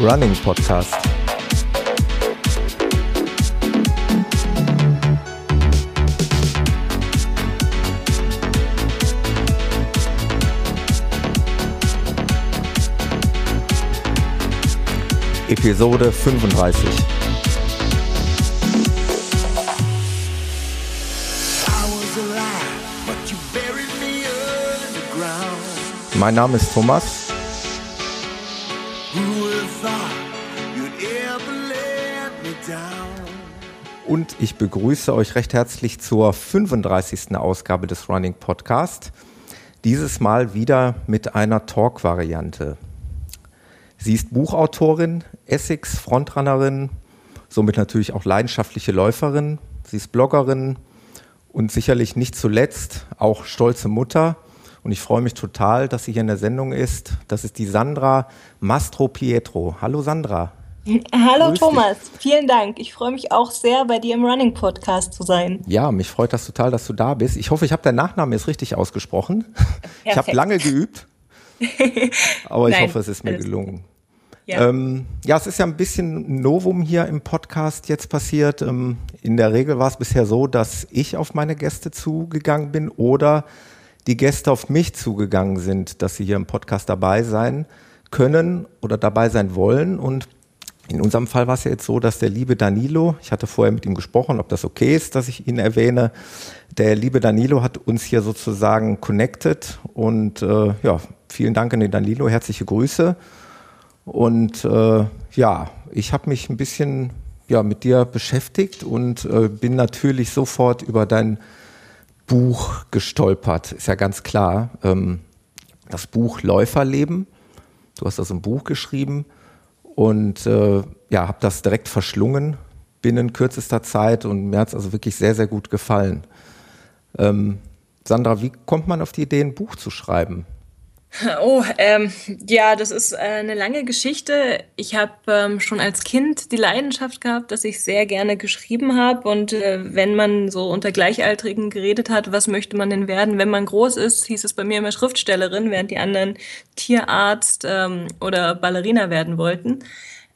Running Podcast. Episode 35. Mein Name ist Thomas. Ich begrüße euch recht herzlich zur 35. Ausgabe des Running Podcast. Dieses Mal wieder mit einer Talk-Variante. Sie ist Buchautorin, Essex Frontrunnerin, somit natürlich auch leidenschaftliche Läuferin. Sie ist Bloggerin und sicherlich nicht zuletzt auch stolze Mutter. Und ich freue mich total, dass sie hier in der Sendung ist. Das ist die Sandra Mastro Pietro. Hallo Sandra. Hallo Thomas, vielen Dank. Ich freue mich auch sehr, bei dir im Running Podcast zu sein. Ja, mich freut das total, dass du da bist. Ich hoffe, ich habe deinen Nachnamen jetzt richtig ausgesprochen. Perfekt. Ich habe lange geübt, aber ich hoffe, es ist mir gelungen. Ja. Ähm, ja, es ist ja ein bisschen Novum hier im Podcast jetzt passiert. Ähm, in der Regel war es bisher so, dass ich auf meine Gäste zugegangen bin oder die Gäste auf mich zugegangen sind, dass sie hier im Podcast dabei sein können oder dabei sein wollen. Und in unserem Fall war es ja jetzt so, dass der liebe Danilo, ich hatte vorher mit ihm gesprochen, ob das okay ist, dass ich ihn erwähne. Der liebe Danilo hat uns hier sozusagen connected und äh, ja, vielen Dank an den Danilo, herzliche Grüße. Und äh, ja, ich habe mich ein bisschen ja, mit dir beschäftigt und äh, bin natürlich sofort über dein Buch gestolpert. Ist ja ganz klar. Ähm, das Buch Läuferleben. Du hast das im Buch geschrieben und äh, ja, habe das direkt verschlungen binnen kürzester Zeit und mir hat es also wirklich sehr, sehr gut gefallen. Ähm, Sandra, wie kommt man auf die Idee, ein Buch zu schreiben? Oh, ähm, ja, das ist äh, eine lange Geschichte. Ich habe ähm, schon als Kind die Leidenschaft gehabt, dass ich sehr gerne geschrieben habe. Und äh, wenn man so unter Gleichaltrigen geredet hat, was möchte man denn werden, wenn man groß ist, hieß es bei mir immer Schriftstellerin, während die anderen Tierarzt ähm, oder Ballerina werden wollten.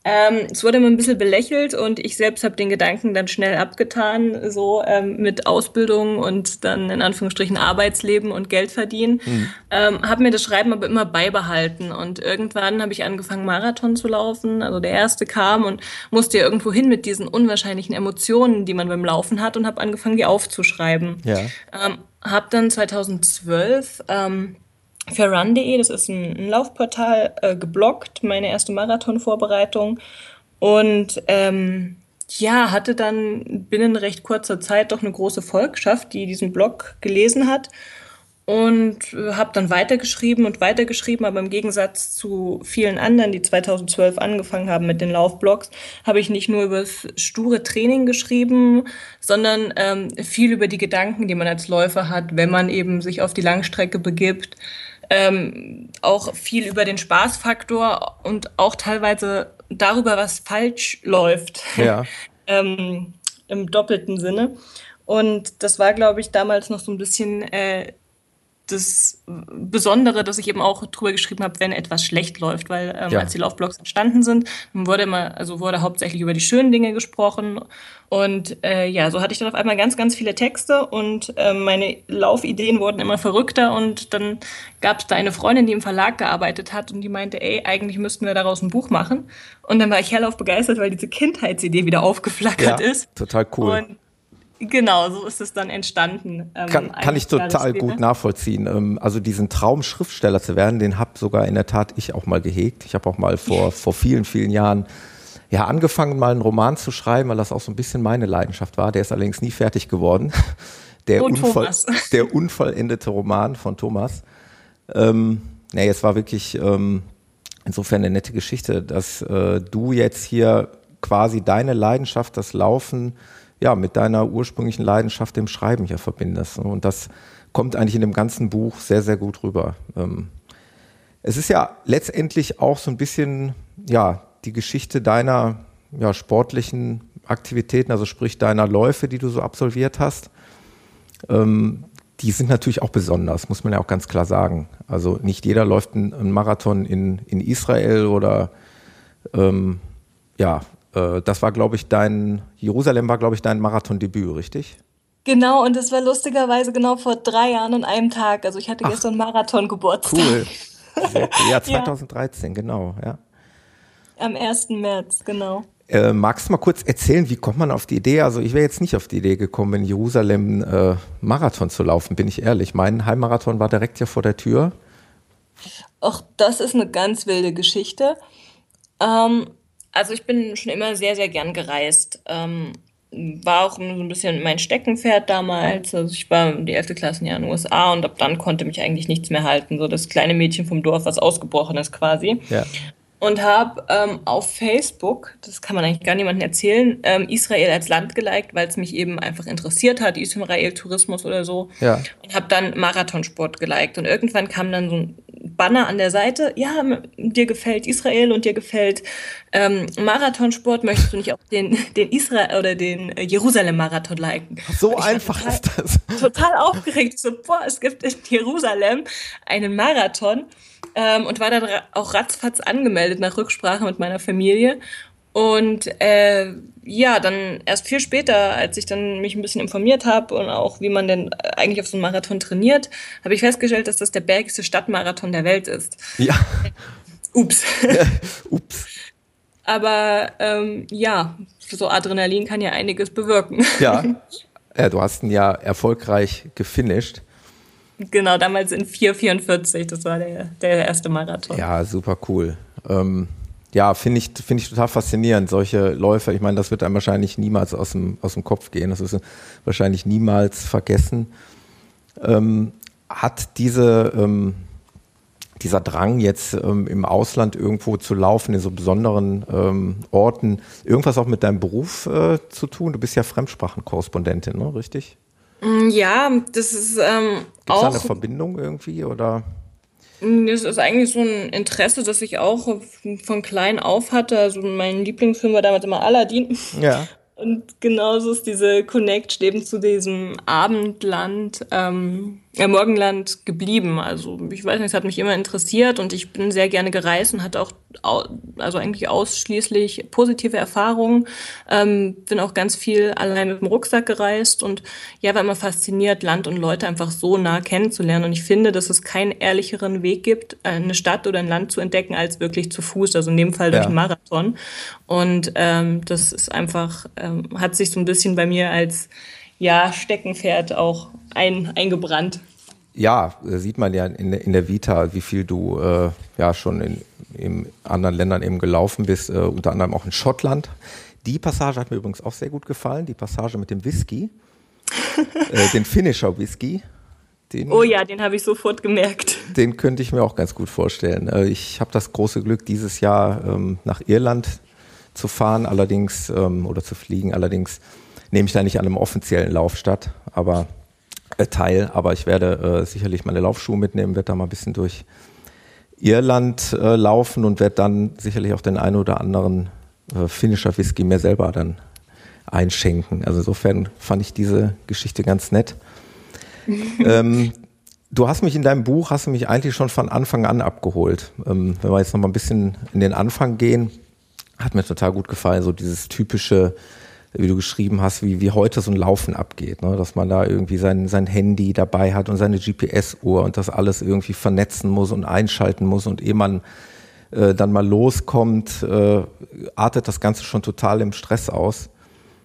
Ähm, es wurde immer ein bisschen belächelt und ich selbst habe den Gedanken dann schnell abgetan, so ähm, mit Ausbildung und dann in Anführungsstrichen Arbeitsleben und Geld verdienen. Mhm. Ähm, habe mir das Schreiben aber immer beibehalten und irgendwann habe ich angefangen, Marathon zu laufen. Also der erste kam und musste ja irgendwo hin mit diesen unwahrscheinlichen Emotionen, die man beim Laufen hat und habe angefangen, die aufzuschreiben. Ja. Ähm, habe dann 2012 ähm, für run.de, das ist ein, Laufportal, äh, geblockt, meine erste Marathonvorbereitung. Und ähm, ja, hatte dann binnen recht kurzer Zeit doch eine große Volkschaft, die diesen Blog gelesen hat. Und äh, habe dann weitergeschrieben und weitergeschrieben, aber im Gegensatz zu vielen anderen, die 2012 angefangen haben mit den Laufblogs, habe ich nicht nur über das sture Training geschrieben, sondern ähm, viel über die Gedanken, die man als Läufer hat, wenn man eben sich auf die Langstrecke begibt, ähm, auch viel über den Spaßfaktor und auch teilweise darüber, was falsch läuft. Ja. ähm, Im doppelten Sinne. Und das war, glaube ich, damals noch so ein bisschen äh, das Besondere, dass ich eben auch drüber geschrieben habe, wenn etwas schlecht läuft, weil ähm, ja. als die Laufblogs entstanden sind, wurde immer, also wurde hauptsächlich über die schönen Dinge gesprochen und äh, ja, so hatte ich dann auf einmal ganz, ganz viele Texte und äh, meine Laufideen wurden immer verrückter und dann gab es da eine Freundin, die im Verlag gearbeitet hat und die meinte, ey, eigentlich müssten wir daraus ein Buch machen und dann war ich hellauf begeistert, weil diese Kindheitsidee wieder aufgeflackert ja, ist. Total cool. Und Genau, so ist es dann entstanden. Ähm, kann, kann ich total gut nachvollziehen. Ähm, also diesen Traum, Schriftsteller zu werden, den habe sogar in der Tat ich auch mal gehegt. Ich habe auch mal vor, vor vielen, vielen Jahren ja, angefangen, mal einen Roman zu schreiben, weil das auch so ein bisschen meine Leidenschaft war. Der ist allerdings nie fertig geworden. Der, oh, der unvollendete Roman von Thomas. Ähm, nee, es war wirklich ähm, insofern eine nette Geschichte, dass äh, du jetzt hier quasi deine Leidenschaft, das Laufen, ja, mit deiner ursprünglichen Leidenschaft dem Schreiben hier verbindest. Und das kommt eigentlich in dem ganzen Buch sehr, sehr gut rüber. Ähm, es ist ja letztendlich auch so ein bisschen, ja, die Geschichte deiner ja, sportlichen Aktivitäten, also sprich deiner Läufe, die du so absolviert hast. Ähm, die sind natürlich auch besonders, muss man ja auch ganz klar sagen. Also nicht jeder läuft einen Marathon in, in Israel oder ähm, ja, äh, das war, glaube ich, dein, Jerusalem war, glaube ich, dein Marathondebüt, richtig? Genau, und das war lustigerweise genau vor drei Jahren und einem Tag. Also ich hatte Ach, gestern Marathon-Geburtstag. Cool. Ja, 2013, ja. genau, ja. Am 1. März, genau. Äh, magst du mal kurz erzählen, wie kommt man auf die Idee? Also ich wäre jetzt nicht auf die Idee gekommen, in Jerusalem äh, Marathon zu laufen, bin ich ehrlich. Mein Heimmarathon war direkt hier vor der Tür. Ach, das ist eine ganz wilde Geschichte. Ähm, also ich bin schon immer sehr, sehr gern gereist. Ähm, war auch so ein bisschen mein Steckenpferd damals. Also ich war die 11. Klasse in den USA und ab dann konnte mich eigentlich nichts mehr halten. So das kleine Mädchen vom Dorf, was ausgebrochen ist quasi. Ja. Und habe ähm, auf Facebook, das kann man eigentlich gar niemandem erzählen, ähm, Israel als Land geliked, weil es mich eben einfach interessiert hat, Israel-Tourismus oder so. Ja. Und habe dann Marathonsport geliked. Und irgendwann kam dann so ein Banner an der Seite, ja, dir gefällt Israel und dir gefällt ähm, Marathonsport, möchtest du nicht auch den, den Israel oder den äh, Jerusalem-Marathon liken? So einfach total, ist das. Total aufgeregt. So, boah, es gibt in Jerusalem einen Marathon ähm, und war dann auch ratzfatz angemeldet nach Rücksprache mit meiner Familie. Und äh, ja, dann erst viel später, als ich dann mich ein bisschen informiert habe und auch wie man denn eigentlich auf so einen Marathon trainiert, habe ich festgestellt, dass das der bergigste Stadtmarathon der Welt ist. Ja. Ups. Ups. Aber ähm, ja, so Adrenalin kann ja einiges bewirken. Ja. ja du hast ihn ja erfolgreich gefinisht. Genau, damals in 4,44, das war der, der erste Marathon. Ja, super cool. Ähm, ja, finde ich, finde ich total faszinierend, solche Läufer. Ich meine, das wird einem wahrscheinlich niemals aus dem, aus dem Kopf gehen. Das ist wahrscheinlich niemals vergessen. Ähm, hat diese, ähm, dieser Drang jetzt ähm, im Ausland irgendwo zu laufen, in so besonderen ähm, Orten, irgendwas auch mit deinem Beruf äh, zu tun? Du bist ja Fremdsprachenkorrespondentin, ne? richtig? Mm, ja, das ist ähm, Gibt's auch. Da eine Verbindung irgendwie oder? Mm, das ist eigentlich so ein Interesse, das ich auch von klein auf hatte. Also mein Lieblingsfilm war damals immer Aladdin. Ja. Und genauso ist diese Connection eben zu diesem Abendland, ähm, äh, Morgenland geblieben. Also ich weiß nicht, es hat mich immer interessiert und ich bin sehr gerne gereist und hatte auch also eigentlich ausschließlich positive Erfahrungen. Ähm, bin auch ganz viel allein mit dem Rucksack gereist und ja, war immer fasziniert, Land und Leute einfach so nah kennenzulernen. Und ich finde, dass es keinen ehrlicheren Weg gibt, eine Stadt oder ein Land zu entdecken, als wirklich zu Fuß, also in dem Fall durch ja. einen Marathon. Und ähm, das ist einfach, ähm, hat sich so ein bisschen bei mir als ja, Steckenpferd auch ein, eingebrannt. Ja, sieht man ja in, in der Vita, wie viel du äh, ja schon in, in anderen Ländern eben gelaufen bist, äh, unter anderem auch in Schottland. Die Passage hat mir übrigens auch sehr gut gefallen, die Passage mit dem Whisky, äh, den Finisher Whisky. Den, oh ja, den habe ich sofort gemerkt. Den könnte ich mir auch ganz gut vorstellen. Äh, ich habe das große Glück, dieses Jahr ähm, nach Irland zu fahren, allerdings ähm, oder zu fliegen. Allerdings nehme ich da nicht an einem offiziellen Lauf statt, aber äh, teil. Aber ich werde äh, sicherlich meine Laufschuhe mitnehmen, werde da mal ein bisschen durch Irland äh, laufen und werde dann sicherlich auch den einen oder anderen äh, finnischer Whisky mir selber dann einschenken. Also insofern fand ich diese Geschichte ganz nett. ähm, du hast mich in deinem Buch, hast du mich eigentlich schon von Anfang an abgeholt. Ähm, wenn wir jetzt noch mal ein bisschen in den Anfang gehen, hat mir total gut gefallen, so dieses typische wie du geschrieben hast, wie, wie heute so ein Laufen abgeht, ne? dass man da irgendwie sein, sein Handy dabei hat und seine GPS-Uhr und das alles irgendwie vernetzen muss und einschalten muss und ehe man äh, dann mal loskommt, äh, artet das Ganze schon total im Stress aus.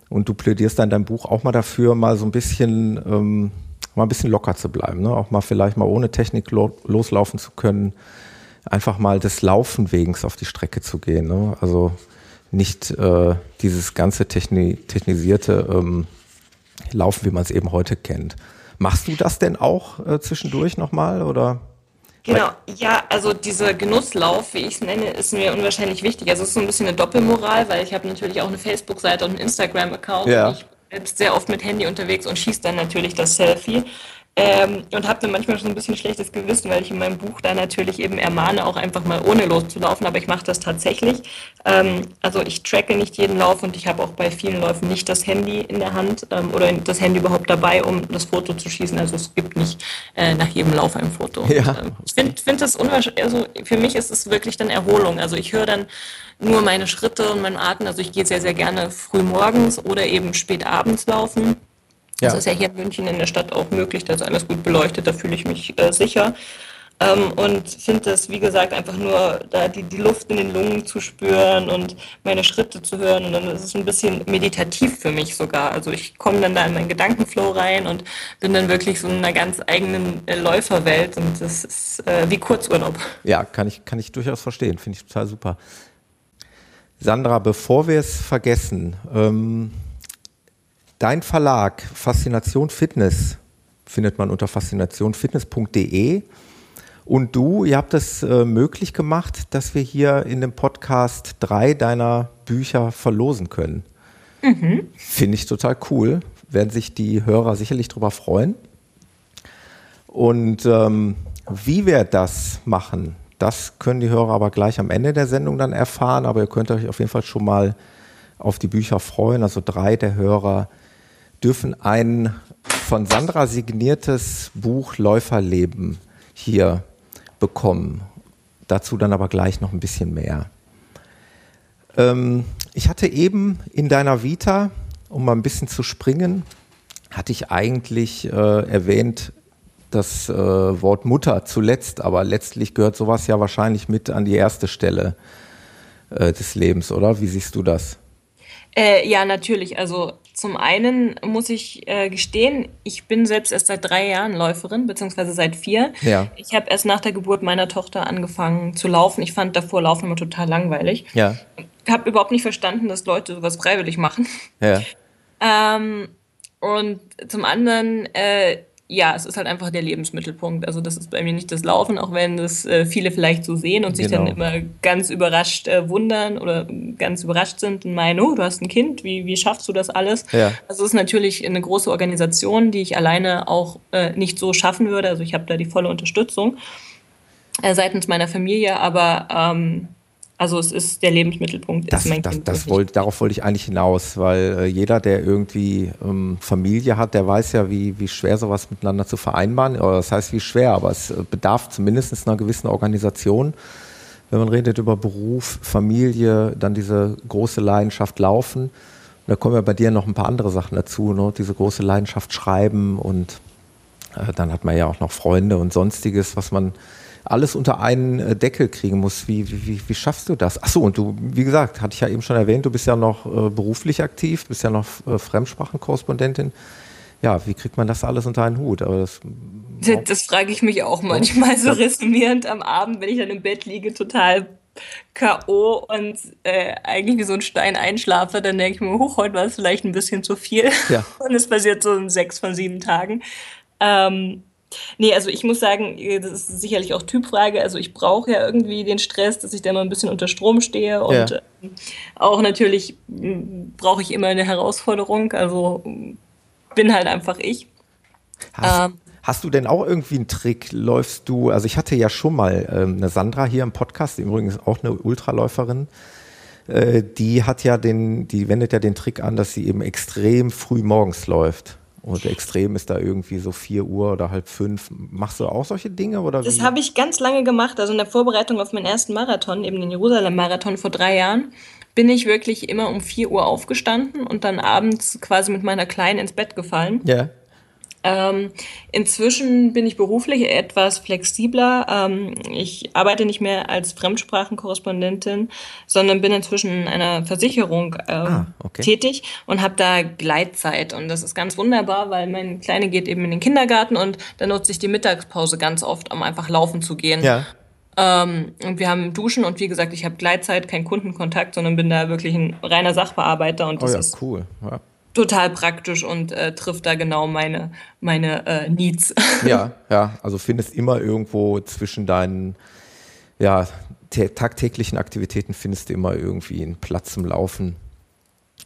Und du plädierst dann in deinem Buch auch mal dafür, mal so ein bisschen, ähm, mal ein bisschen locker zu bleiben, ne? auch mal vielleicht mal ohne Technik lo loslaufen zu können, einfach mal des Laufen wegens auf die Strecke zu gehen. Ne? Also nicht äh, dieses ganze techni technisierte ähm, Laufen, wie man es eben heute kennt. Machst du das denn auch äh, zwischendurch nochmal oder? Genau, ja, also dieser Genusslauf, wie ich es nenne, ist mir unwahrscheinlich wichtig. Also es ist so ein bisschen eine Doppelmoral, weil ich habe natürlich auch eine Facebook-Seite und einen Instagram-Account. Ja. Ich bin selbst sehr oft mit Handy unterwegs und schieße dann natürlich das Selfie. Ähm, und habe dann manchmal schon ein bisschen schlechtes Gewissen, weil ich in meinem Buch da natürlich eben ermahne, auch einfach mal ohne loszulaufen. Aber ich mache das tatsächlich. Ähm, also ich tracke nicht jeden Lauf und ich habe auch bei vielen Läufen nicht das Handy in der Hand ähm, oder das Handy überhaupt dabei, um das Foto zu schießen. Also es gibt nicht äh, nach jedem Lauf ein Foto. Ja. Und, ähm, ich finde find das unwahrscheinlich, also für mich ist es wirklich dann Erholung. Also ich höre dann nur meine Schritte und meinen Atem. Also ich gehe sehr, sehr gerne früh morgens oder eben spät abends laufen. Ja. Das ist ja hier in München in der Stadt auch möglich, da ist alles gut beleuchtet, da fühle ich mich äh, sicher. Ähm, und finde es, wie gesagt, einfach nur da die, die Luft in den Lungen zu spüren und meine Schritte zu hören. Und dann ist es ein bisschen meditativ für mich sogar. Also ich komme dann da in meinen Gedankenflow rein und bin dann wirklich so in einer ganz eigenen äh, Läuferwelt. Und das ist äh, wie Kurzurlaub. Ja, kann ich, kann ich durchaus verstehen. Finde ich total super. Sandra, bevor wir es vergessen, ähm, dein Verlag Faszination Fitness findet man unter faszinationfitness.de. Und du, ihr habt es äh, möglich gemacht, dass wir hier in dem Podcast drei deiner Bücher verlosen können. Mhm. Finde ich total cool. Werden sich die Hörer sicherlich darüber freuen. Und ähm, wie wir das machen, das können die Hörer aber gleich am Ende der Sendung dann erfahren. Aber ihr könnt euch auf jeden Fall schon mal auf die Bücher freuen. Also drei der Hörer dürfen ein von Sandra signiertes Buch Läuferleben hier bekommen. Dazu dann aber gleich noch ein bisschen mehr. Ähm, ich hatte eben in deiner Vita, um mal ein bisschen zu springen, hatte ich eigentlich äh, erwähnt das äh, Wort Mutter zuletzt, aber letztlich gehört sowas ja wahrscheinlich mit an die erste Stelle äh, des Lebens, oder? Wie siehst du das? Äh, ja, natürlich. Also zum einen muss ich äh, gestehen, ich bin selbst erst seit drei Jahren Läuferin, beziehungsweise seit vier. Ja. Ich habe erst nach der Geburt meiner Tochter angefangen zu laufen. Ich fand davor Laufen immer total langweilig. Ja. Habe überhaupt nicht verstanden, dass Leute sowas freiwillig machen. Ja. Ähm, und zum anderen äh, ja, es ist halt einfach der Lebensmittelpunkt. Also das ist bei mir nicht das Laufen, auch wenn das äh, viele vielleicht so sehen und sich genau. dann immer ganz überrascht äh, wundern oder ganz überrascht sind und meinen, oh, du hast ein Kind, wie, wie schaffst du das alles? Ja. Also es ist natürlich eine große Organisation, die ich alleine auch äh, nicht so schaffen würde. Also ich habe da die volle Unterstützung äh, seitens meiner Familie, aber ähm, also es ist der Lebensmittelpunkt. Das, ist das, das wollt, darauf wollte ich eigentlich hinaus, weil äh, jeder, der irgendwie ähm, Familie hat, der weiß ja, wie, wie schwer sowas miteinander zu vereinbaren. Oder das heißt, wie schwer, aber es äh, bedarf zumindest einer gewissen Organisation. Wenn man redet über Beruf, Familie, dann diese große Leidenschaft Laufen. da kommen ja bei dir noch ein paar andere Sachen dazu, ne? diese große Leidenschaft Schreiben und äh, dann hat man ja auch noch Freunde und sonstiges, was man alles unter einen äh, Deckel kriegen muss. Wie, wie, wie schaffst du das? Achso, und du, wie gesagt, hatte ich ja eben schon erwähnt, du bist ja noch äh, beruflich aktiv, bist ja noch äh, Fremdsprachenkorrespondentin. Ja, wie kriegt man das alles unter einen Hut? Aber das, das, das frage ich mich auch manchmal so resümierend am Abend, wenn ich dann im Bett liege, total K.O. und äh, eigentlich wie so ein Stein einschlafe, dann denke ich mir, hoch, heute war es vielleicht ein bisschen zu viel. Ja. Und es passiert so in sechs von sieben Tagen. Ähm, Nee, also ich muss sagen, das ist sicherlich auch Typfrage. Also ich brauche ja irgendwie den Stress, dass ich da mal ein bisschen unter Strom stehe. Und ja. Ähm, auch natürlich brauche ich immer eine Herausforderung. Also bin halt einfach ich. Hast, ähm, hast, du denn auch irgendwie einen Trick? Läufst du, also ich hatte ja schon mal ähm, eine Sandra hier im Podcast, übrigens auch eine Ultraläuferin äh, die hat ja den, die wendet ja den Trick an, dass sie eben extrem früh morgens läuft. Und extrem ist da irgendwie so 4 Uhr oder halb fünf. Machst du auch solche Dinge? Oder das habe ich ganz lange gemacht. Also in der Vorbereitung auf meinen ersten Marathon, eben den Jerusalem-Marathon vor drei Jahren, bin ich wirklich immer um 4 Uhr aufgestanden und dann abends quasi mit meiner Kleinen ins Bett gefallen. Ja. Ähm, inzwischen bin ich beruflich etwas flexibler. Ähm, ich arbeite nicht mehr als Fremdsprachenkorrespondentin, sondern bin inzwischen in einer Versicherung ähm, ah, okay. tätig und habe da Gleitzeit. Und das ist ganz wunderbar, weil meine Kleine geht eben in den Kindergarten und da nutze ich die Mittagspause ganz oft, um einfach laufen zu gehen. Ja. Ähm, und wir haben Duschen und wie gesagt, ich habe Gleitzeit, keinen Kundenkontakt, sondern bin da wirklich ein reiner Sachbearbeiter und das oh ja, ist cool. Ja total praktisch und äh, trifft da genau meine, meine äh, Needs. Ja, ja, also findest immer irgendwo zwischen deinen ja, tagtäglichen Aktivitäten findest du immer irgendwie einen Platz zum Laufen.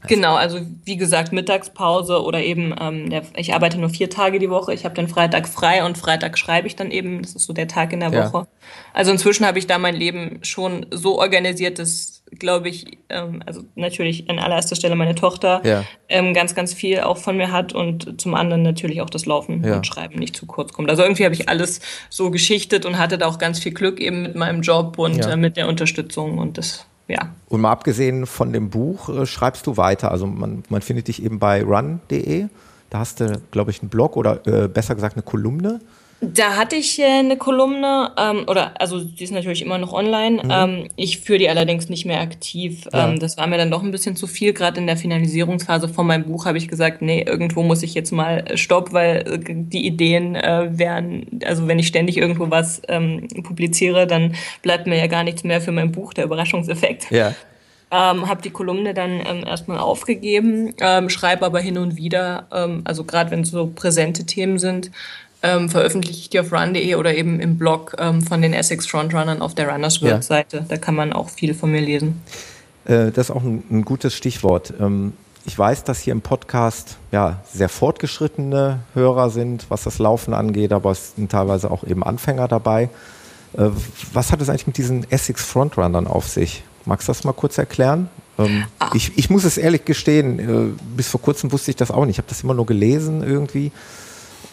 Genau, also wie gesagt, Mittagspause oder eben, ähm, der, ich arbeite nur vier Tage die Woche. Ich habe den Freitag frei und Freitag schreibe ich dann eben. Das ist so der Tag in der ja. Woche. Also inzwischen habe ich da mein Leben schon so organisiert, dass, glaube ich, ähm, also natürlich an allererster Stelle meine Tochter ja. ähm, ganz, ganz viel auch von mir hat und zum anderen natürlich auch das Laufen ja. und Schreiben nicht zu kurz kommt. Also irgendwie habe ich alles so geschichtet und hatte da auch ganz viel Glück eben mit meinem Job und äh, mit der Unterstützung und das ja. Und mal abgesehen von dem Buch äh, schreibst du weiter. Also man, man findet dich eben bei run.de. Da hast du, glaube ich, einen Blog oder äh, besser gesagt eine Kolumne. Da hatte ich äh, eine Kolumne, ähm, oder also die ist natürlich immer noch online. Mhm. Ähm, ich führe die allerdings nicht mehr aktiv. Ja. Ähm, das war mir dann doch ein bisschen zu viel. Gerade in der Finalisierungsphase von meinem Buch habe ich gesagt, nee, irgendwo muss ich jetzt mal äh, stopp, weil äh, die Ideen äh, wären, also wenn ich ständig irgendwo was ähm, publiziere, dann bleibt mir ja gar nichts mehr für mein Buch, der Überraschungseffekt. Ja. Ähm, habe die Kolumne dann ähm, erstmal aufgegeben, ähm, schreibe aber hin und wieder, ähm, also gerade wenn es so präsente Themen sind, ähm, veröffentliche ich die auf run.de oder eben im Blog ähm, von den Essex Frontrunnern auf der Runners World Seite. Ja. Da kann man auch viel von mir lesen. Äh, das ist auch ein, ein gutes Stichwort. Ähm, ich weiß, dass hier im Podcast ja, sehr fortgeschrittene Hörer sind, was das Laufen angeht, aber es sind teilweise auch eben Anfänger dabei. Äh, was hat es eigentlich mit diesen Essex Frontrunnern auf sich? Magst du das mal kurz erklären? Ähm, ah. ich, ich, muss es ehrlich gestehen, äh, bis vor kurzem wusste ich das auch nicht. Ich habe das immer nur gelesen irgendwie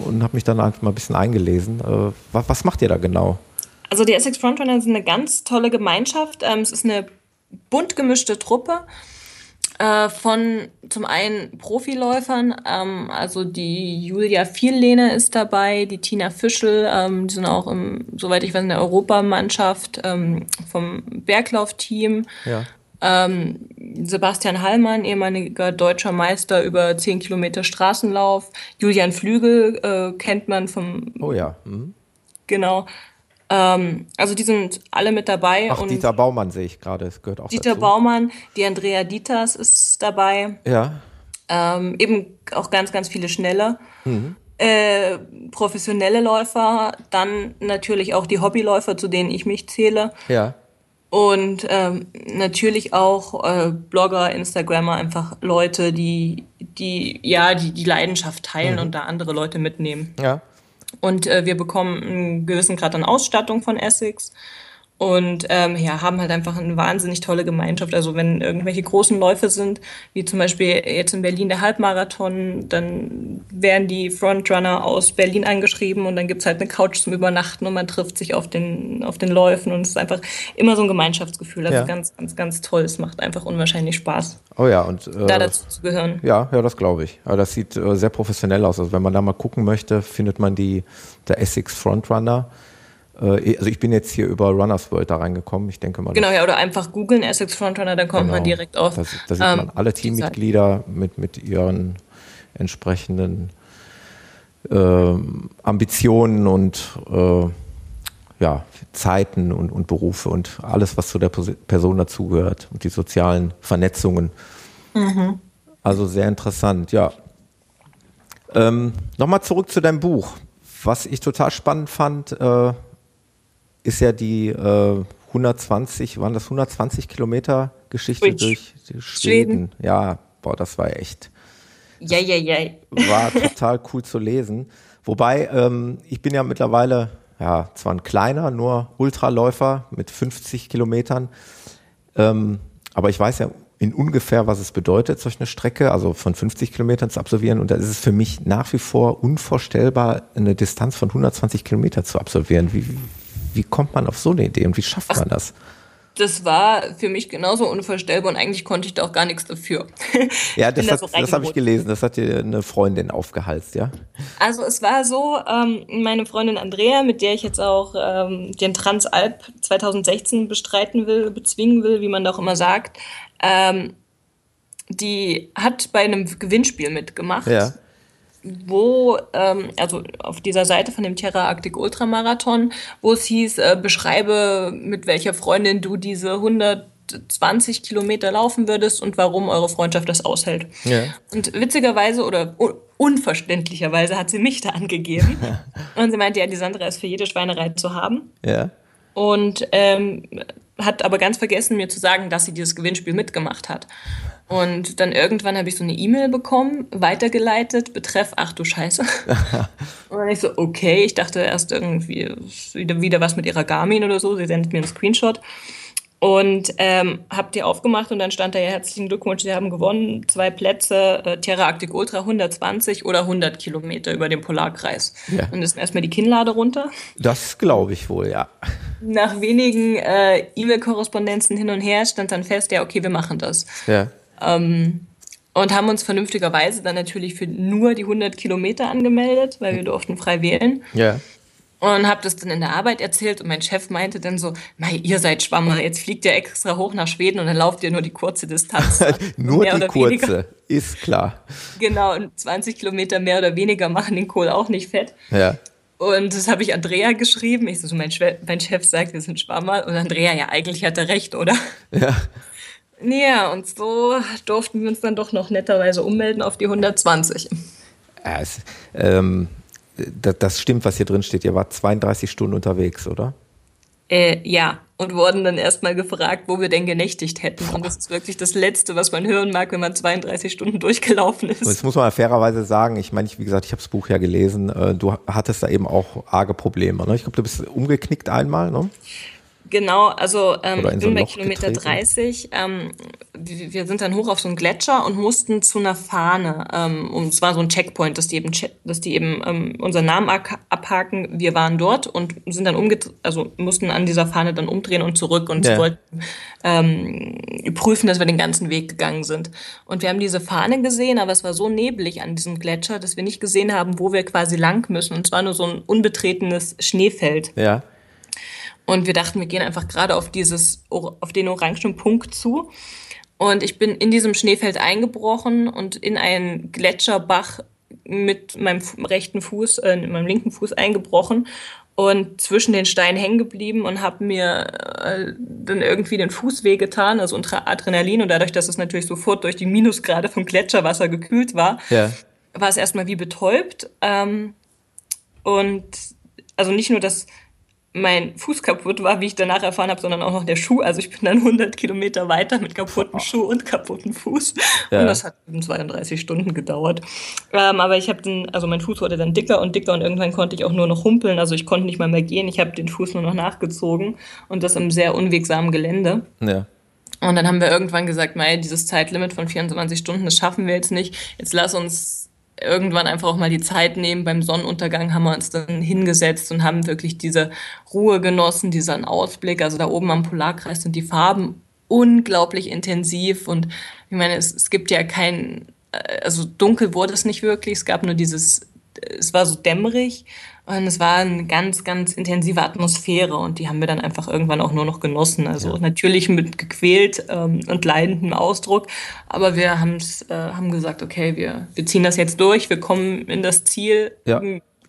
und habe mich dann einfach mal ein bisschen eingelesen. Äh, was, was, macht ihr da genau? Also die Essex Frontrunner sind eine ganz tolle Gemeinschaft. Ähm, es ist eine bunt gemischte Truppe äh, von zum einen Profiläufern, ähm, also die Julia Viellehne ist dabei, die Tina Fischel, ähm, die sind auch im, soweit ich weiß, in der Europamannschaft ähm, vom Berglaufteam. Ja. Ähm, Sebastian Hallmann, ehemaliger deutscher Meister über 10 Kilometer Straßenlauf. Julian Flügel äh, kennt man vom. Oh ja. Mhm. Genau. Ähm, also die sind alle mit dabei. Ach, Dieter Baumann sehe ich gerade, es gehört auch Dieter dazu. Baumann, die Andrea Dieters ist dabei. Ja. Ähm, eben auch ganz, ganz viele schnelle. Mhm. Äh, professionelle Läufer, dann natürlich auch die Hobbyläufer, zu denen ich mich zähle. Ja. Und ähm, natürlich auch äh, Blogger, Instagrammer, einfach Leute, die, die ja die, die Leidenschaft teilen mhm. und da andere Leute mitnehmen. Ja. Und äh, wir bekommen einen gewissen Grad an Ausstattung von Essex und ähm, ja, haben halt einfach eine wahnsinnig tolle Gemeinschaft. Also wenn irgendwelche großen Läufe sind, wie zum Beispiel jetzt in Berlin der Halbmarathon, dann werden die Frontrunner aus Berlin angeschrieben und dann gibt's halt eine Couch zum Übernachten und man trifft sich auf den, auf den Läufen und es ist einfach immer so ein Gemeinschaftsgefühl. Also ja. ganz, ganz, ganz toll. Es macht einfach unwahrscheinlich Spaß. Oh ja, und äh, da dazu zu gehören. Ja, ja, das glaube ich. Aber das sieht äh, sehr professionell aus. Also wenn man da mal gucken möchte, findet man die der Essex Frontrunner also ich bin jetzt hier über Runners World da reingekommen. Ich denke mal. Genau, ja, oder einfach googeln Essex Frontrunner, dann kommt genau, man direkt auf. Da, da sieht man ähm, alle Teammitglieder mit, mit ihren entsprechenden äh, Ambitionen und äh, ja, Zeiten und, und Berufe und alles, was zu der Person dazugehört und die sozialen Vernetzungen. Mhm. Also sehr interessant, ja. Ähm, Nochmal zurück zu deinem Buch. Was ich total spannend fand, äh, ist ja die äh, 120, waren das 120 Kilometer Geschichte durch, durch Schweden. Schweden. Ja, boah, das war echt. Ja, ja, ja. War total cool zu lesen. Wobei, ähm, ich bin ja mittlerweile, ja, zwar ein kleiner, nur Ultraläufer mit 50 Kilometern, ähm, aber ich weiß ja in ungefähr, was es bedeutet, solch eine Strecke, also von 50 Kilometern zu absolvieren. Und da ist es für mich nach wie vor unvorstellbar, eine Distanz von 120 Kilometer zu absolvieren. Wie, wie kommt man auf so eine Idee und wie schafft man das? Das war für mich genauso unvorstellbar und eigentlich konnte ich da auch gar nichts dafür. Ja, das, das, das habe ich gelesen. Das hat dir eine Freundin aufgehalst, ja? Also es war so, ähm, meine Freundin Andrea, mit der ich jetzt auch ähm, den Transalp 2016 bestreiten will, bezwingen will, wie man da auch immer sagt, ähm, die hat bei einem Gewinnspiel mitgemacht. Ja wo, ähm, also auf dieser Seite von dem Terra Arctic Ultramarathon, wo es hieß, äh, beschreibe, mit welcher Freundin du diese 120 Kilometer laufen würdest und warum eure Freundschaft das aushält. Ja. Und witzigerweise oder unverständlicherweise hat sie mich da angegeben. und sie meinte, ja, die Sandra ist für jede Schweinerei zu haben. Ja. Und ähm, hat aber ganz vergessen, mir zu sagen, dass sie dieses Gewinnspiel mitgemacht hat. Und dann irgendwann habe ich so eine E-Mail bekommen, weitergeleitet, betreff, ach du Scheiße. und dann ich so, okay, ich dachte erst irgendwie wieder, wieder was mit ihrer Garmin oder so, sie sendet mir einen Screenshot. Und ähm, habt ihr aufgemacht und dann stand da ja herzlichen Glückwunsch, Sie haben gewonnen, zwei Plätze, äh, Terra Arctic Ultra 120 oder 100 Kilometer über den Polarkreis. Ja. Und ist erstmal die Kinnlade runter. Das glaube ich wohl, ja. Nach wenigen äh, E-Mail-Korrespondenzen hin und her stand dann fest, ja, okay, wir machen das. Ja. Ähm, und haben uns vernünftigerweise dann natürlich für nur die 100 Kilometer angemeldet, weil wir durften frei wählen. Ja. Und habe das dann in der Arbeit erzählt und mein Chef meinte dann so, Mei, ihr seid Schwammer, jetzt fliegt ihr extra hoch nach Schweden und dann lauft ihr nur die kurze Distanz. nur die kurze, weniger. ist klar. Genau, und 20 Kilometer mehr oder weniger machen den Kohl auch nicht fett. Ja. Und das habe ich Andrea geschrieben. Ich so, mein, mein Chef sagt, wir sind Schwammer. Und Andrea, ja, eigentlich hat er recht, oder? Ja. Ja, und so durften wir uns dann doch noch netterweise ummelden auf die 120. Ja, es, ähm, das, das stimmt, was hier drin steht. Ihr wart 32 Stunden unterwegs, oder? Äh, ja, und wurden dann erstmal gefragt, wo wir denn genächtigt hätten. Und das ist wirklich das Letzte, was man hören mag, wenn man 32 Stunden durchgelaufen ist. Und jetzt muss man fairerweise sagen, ich meine, wie gesagt, ich habe das Buch ja gelesen, äh, du hattest da eben auch arge Probleme. Ne? Ich glaube, du bist umgeknickt einmal, ne? Genau, also ähm, ich bin bei Kilometer getreten. 30. Ähm, wir sind dann hoch auf so einen Gletscher und mussten zu einer Fahne. Ähm, und es war so ein Checkpoint, dass die eben, dass die eben ähm, unseren Namen abhaken. Wir waren dort und sind dann umgedreht, also mussten an dieser Fahne dann umdrehen und zurück und ja. wollten ähm, prüfen, dass wir den ganzen Weg gegangen sind. Und wir haben diese Fahne gesehen, aber es war so neblig an diesem Gletscher, dass wir nicht gesehen haben, wo wir quasi lang müssen. Und zwar nur so ein unbetretenes Schneefeld. Ja. Und wir dachten, wir gehen einfach gerade auf dieses, auf den orangen Punkt zu. Und ich bin in diesem Schneefeld eingebrochen und in einen Gletscherbach mit meinem rechten Fuß, äh, in meinem linken Fuß eingebrochen und zwischen den Steinen hängen geblieben und habe mir äh, dann irgendwie den Fuß wehgetan, also unter Adrenalin und dadurch, dass es natürlich sofort durch die Minusgrade vom Gletscherwasser gekühlt war, ja. war es erstmal wie betäubt. Ähm, und also nicht nur das mein Fuß kaputt war, wie ich danach erfahren habe, sondern auch noch der Schuh. Also ich bin dann 100 Kilometer weiter mit kaputten Schuh und kaputten Fuß. Ja. Und das hat 32 Stunden gedauert. Ähm, aber ich habe den, also mein Fuß wurde dann dicker und dicker und irgendwann konnte ich auch nur noch humpeln. Also ich konnte nicht mal mehr gehen. Ich habe den Fuß nur noch nachgezogen und das im sehr unwegsamen Gelände. Ja. Und dann haben wir irgendwann gesagt, mei, dieses Zeitlimit von 24 Stunden, das schaffen wir jetzt nicht. Jetzt lass uns irgendwann einfach auch mal die Zeit nehmen. Beim Sonnenuntergang haben wir uns dann hingesetzt und haben wirklich diese Ruhe genossen, diesen Ausblick. Also da oben am Polarkreis sind die Farben unglaublich intensiv und ich meine, es, es gibt ja kein, äh, also dunkel wurde es nicht wirklich, es gab nur dieses, es war so dämmerig und es war eine ganz, ganz intensive Atmosphäre und die haben wir dann einfach irgendwann auch nur noch genossen. Also ja. natürlich mit gequält ähm, und leidendem Ausdruck, aber wir haben's, äh, haben gesagt, okay, wir, wir ziehen das jetzt durch, wir kommen in das Ziel. Ja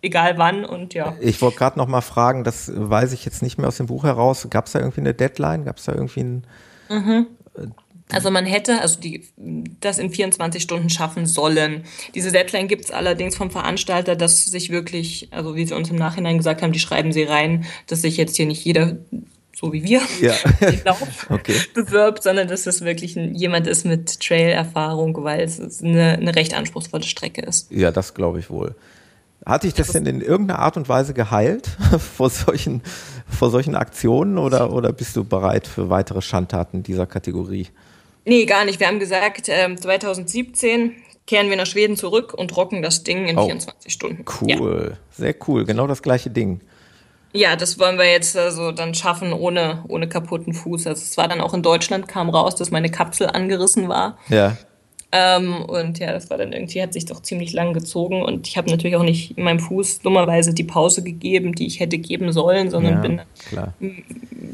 egal wann und ja. Ich wollte gerade noch mal fragen, das weiß ich jetzt nicht mehr aus dem Buch heraus. Gab es da irgendwie eine Deadline? Gab es da irgendwie ein mhm. Also man hätte also die, das in 24 Stunden schaffen sollen. Diese Deadline gibt es allerdings vom Veranstalter, dass sich wirklich, also wie sie uns im Nachhinein gesagt haben, die schreiben sie rein, dass sich jetzt hier nicht jeder so wie wir, ja. okay. bewirbt, sondern dass es wirklich ein, jemand ist mit Trail-Erfahrung, weil es eine, eine recht anspruchsvolle Strecke ist. Ja, das glaube ich wohl. Hat dich das denn in irgendeiner Art und Weise geheilt vor solchen, vor solchen Aktionen oder, oder bist du bereit für weitere Schandtaten dieser Kategorie? Nee, gar nicht. Wir haben gesagt, äh, 2017 kehren wir nach Schweden zurück und rocken das Ding in oh, 24 Stunden. Cool, ja. sehr cool. Genau das gleiche Ding. Ja, das wollen wir jetzt also dann schaffen ohne, ohne kaputten Fuß. Also es war dann auch in Deutschland, kam raus, dass meine Kapsel angerissen war. Ja. Ähm, und ja, das war dann irgendwie, hat sich doch ziemlich lang gezogen und ich habe natürlich auch nicht meinem Fuß dummerweise die Pause gegeben, die ich hätte geben sollen, sondern ja, bin klar.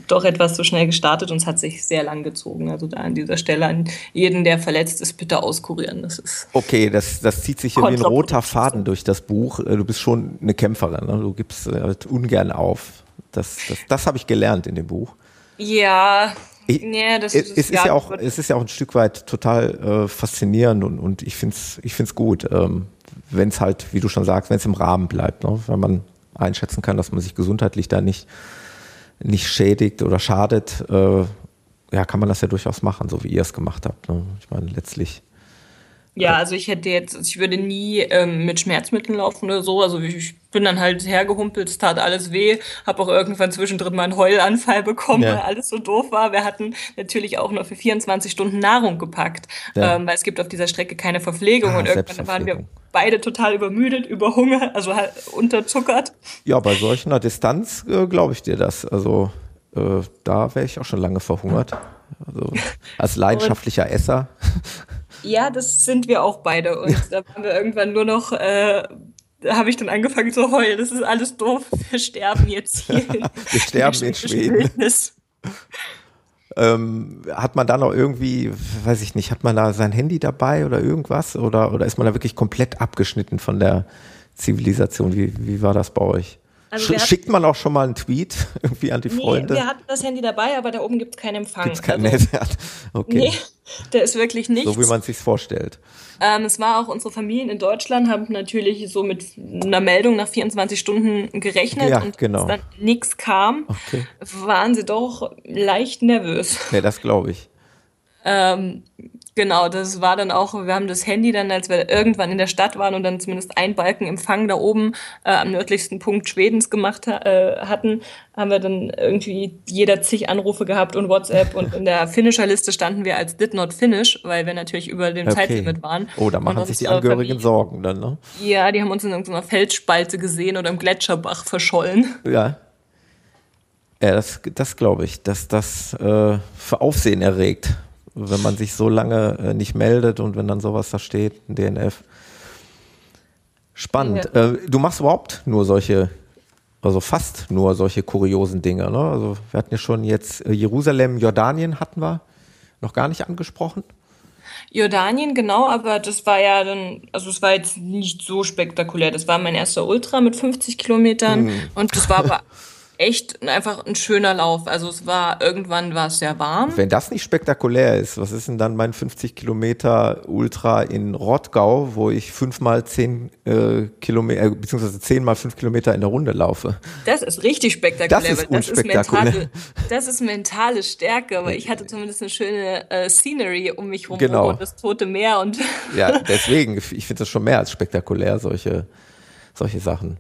doch etwas zu schnell gestartet und es hat sich sehr lang gezogen. Also da an dieser Stelle an jeden, der verletzt ist, bitte auskurieren. Das ist okay, das, das zieht sich hier wie ein roter Faden durch das Buch. Äh, du bist schon eine Kämpferin, ne? du gibst halt ungern auf. Das, das, das habe ich gelernt in dem Buch. Ja, ich, nee, das, es, ist ja auch, es ist ja auch ein Stück weit total äh, faszinierend und, und ich finde es ich find's gut, ähm, wenn es halt, wie du schon sagst, wenn es im Rahmen bleibt, ne? wenn man einschätzen kann, dass man sich gesundheitlich da nicht, nicht schädigt oder schadet. Äh, ja, kann man das ja durchaus machen, so wie ihr es gemacht habt. Ne? Ich meine, letztlich. Ja, also ich hätte jetzt, ich würde nie ähm, mit Schmerzmitteln laufen oder so. Also ich bin dann halt hergehumpelt, es tat alles weh, habe auch irgendwann zwischendrin mal einen Heulanfall bekommen, ja. weil alles so doof war. Wir hatten natürlich auch nur für 24 Stunden Nahrung gepackt, ja. ähm, weil es gibt auf dieser Strecke keine Verpflegung ah, und irgendwann waren wir beide total übermüdet, überhungert, also halt unterzuckert. Ja, bei solcher Distanz äh, glaube ich dir das. Also äh, da wäre ich auch schon lange verhungert. Also als leidenschaftlicher Esser. Ja, das sind wir auch beide. Und da waren wir irgendwann nur noch, äh, habe ich dann angefangen zu heulen. Das ist alles doof. Wir sterben jetzt hier. wir sterben in Schweden. Ähm, hat man da noch irgendwie, weiß ich nicht, hat man da sein Handy dabei oder irgendwas? Oder, oder ist man da wirklich komplett abgeschnitten von der Zivilisation? Wie, wie war das bei euch? Also Sch schickt man auch schon mal einen Tweet irgendwie an die nee, Freunde? Wir hatten das Handy dabei, aber da oben gibt es keinen Empfang. Gibt es kein also, Netz? Okay. Nee, der ist wirklich nichts. So wie man es sich vorstellt. Ähm, es war auch unsere Familien in Deutschland haben natürlich so mit einer Meldung nach 24 Stunden gerechnet ja, und genau. dann nichts kam, okay. waren sie doch leicht nervös. Ja, das glaube ich. Ähm, Genau, das war dann auch, wir haben das Handy dann, als wir irgendwann in der Stadt waren und dann zumindest ein Balken Empfang da oben äh, am nördlichsten Punkt Schwedens gemacht äh, hatten, haben wir dann irgendwie jeder zig Anrufe gehabt und WhatsApp und in der Finisher-Liste standen wir als Did Not Finish, weil wir natürlich über dem okay. Zeitlimit waren. Oh, da machen sich die Angehörigen Sorgen dann, ne? Ja, die haben uns in irgendeiner Felsspalte gesehen oder im Gletscherbach verschollen. Ja. Ja, das, das glaube ich, dass das äh, für Aufsehen erregt wenn man sich so lange äh, nicht meldet und wenn dann sowas da steht, ein DNF. Spannend. Ja. Äh, du machst überhaupt nur solche, also fast nur solche kuriosen Dinge. Ne? Also wir hatten ja schon jetzt äh, Jerusalem, Jordanien hatten wir noch gar nicht angesprochen. Jordanien, genau, aber das war ja dann, also es war jetzt nicht so spektakulär. Das war mein erster Ultra mit 50 Kilometern hm. und das war aber echt einfach ein schöner Lauf. Also es war irgendwann war es sehr warm. Wenn das nicht spektakulär ist, was ist denn dann mein 50 Kilometer Ultra in Rottgau, wo ich fünfmal zehn äh, Kilometer, äh, beziehungsweise zehnmal fünf Kilometer in der Runde laufe? Das ist richtig spektakulär. Das ist unspektakulär. Das ist mentale, das ist mentale Stärke, aber ich hatte zumindest eine schöne äh, Scenery um mich rum genau. und das Tote Meer und ja, deswegen, ich finde das schon mehr als spektakulär solche solche Sachen.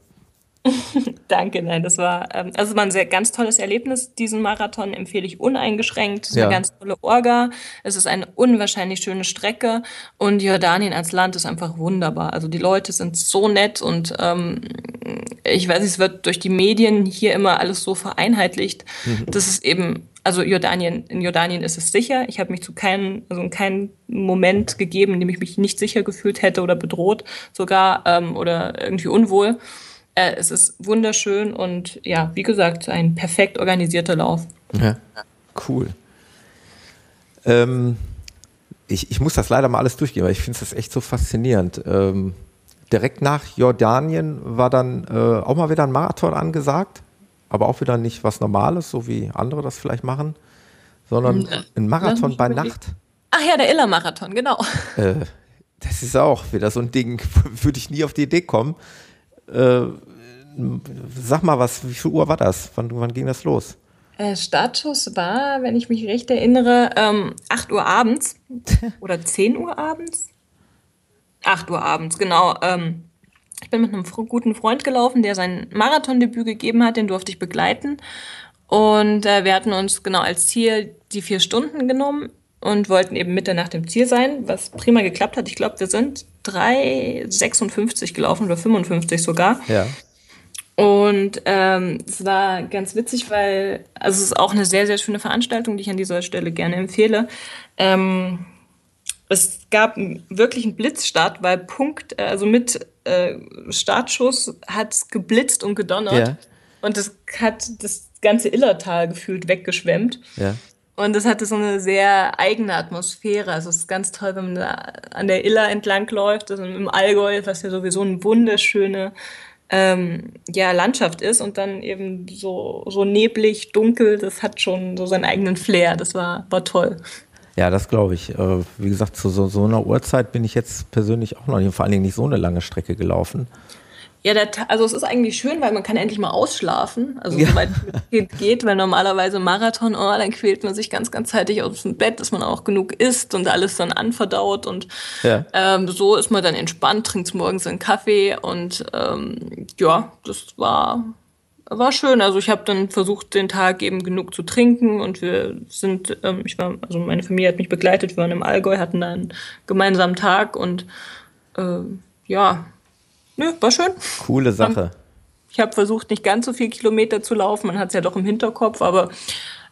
Danke, nein, das war, ähm, also war ein sehr ganz tolles Erlebnis. Diesen Marathon empfehle ich uneingeschränkt. Es ist ja. eine ganz tolle Orga. Es ist eine unwahrscheinlich schöne Strecke und Jordanien als Land ist einfach wunderbar. Also die Leute sind so nett und ähm, ich weiß, es wird durch die Medien hier immer alles so vereinheitlicht, mhm. dass es eben also Jordanien, in Jordanien ist es sicher. Ich habe mich zu keinem, also in keinem Moment gegeben, in dem ich mich nicht sicher gefühlt hätte oder bedroht sogar ähm, oder irgendwie unwohl. Äh, es ist wunderschön und ja, wie gesagt, ein perfekt organisierter Lauf. Ja, cool. Ähm, ich, ich muss das leider mal alles durchgehen, weil ich finde das echt so faszinierend. Ähm, direkt nach Jordanien war dann äh, auch mal wieder ein Marathon angesagt, aber auch wieder nicht was Normales, so wie andere das vielleicht machen, sondern hm, ein Marathon bei Nacht. Ach ja, der Iller-Marathon, genau. Äh, das ist auch wieder so ein Ding, würde ich nie auf die Idee kommen. Äh, sag mal, was, wie viel Uhr war das? Wann, wann ging das los? Äh, Startschuss war, wenn ich mich recht erinnere, ähm, 8 Uhr abends oder 10 Uhr abends. 8 Uhr abends, genau. Ähm, ich bin mit einem guten Freund gelaufen, der sein Marathondebüt gegeben hat, den durfte ich begleiten. Und äh, wir hatten uns genau als Ziel die vier Stunden genommen und wollten eben Mitte nach dem Ziel sein, was prima geklappt hat. Ich glaube, wir sind 3,56 gelaufen oder 55 sogar. Ja. Und ähm, es war ganz witzig, weil also es ist auch eine sehr, sehr schöne Veranstaltung, die ich an dieser Stelle gerne empfehle. Ähm, es gab wirklich einen Blitzstart, weil Punkt, also mit äh, Startschuss hat es geblitzt und gedonnert. Ja. Und es hat das ganze Illertal gefühlt weggeschwemmt. Ja. Und es hatte so eine sehr eigene Atmosphäre. Also es ist ganz toll, wenn man da an der Iller entlang läuft, also im Allgäu, was ja sowieso eine wunderschöne ähm, ja, Landschaft ist und dann eben so, so neblig, dunkel, das hat schon so seinen eigenen Flair. Das war, war toll. Ja, das glaube ich. Äh, wie gesagt, zu so, so einer Uhrzeit bin ich jetzt persönlich auch noch vor allen Dingen nicht so eine lange Strecke gelaufen. Ja, der, also es ist eigentlich schön, weil man kann endlich mal ausschlafen, also ja. soweit es geht, weil normalerweise Marathon, oh, dann quält man sich ganz, ganz zeitig aus dem Bett, dass man auch genug isst und alles dann anverdaut und ja. ähm, so ist man dann entspannt, trinkt morgens einen Kaffee und ähm, ja, das war war schön. Also ich habe dann versucht, den Tag eben genug zu trinken und wir sind, ähm, ich war, also meine Familie hat mich begleitet, wir waren im Allgäu, hatten da einen gemeinsamen Tag und äh, ja, nö, war schön. Coole Sache. Ich habe versucht, nicht ganz so viel Kilometer zu laufen, man hat es ja doch im Hinterkopf, aber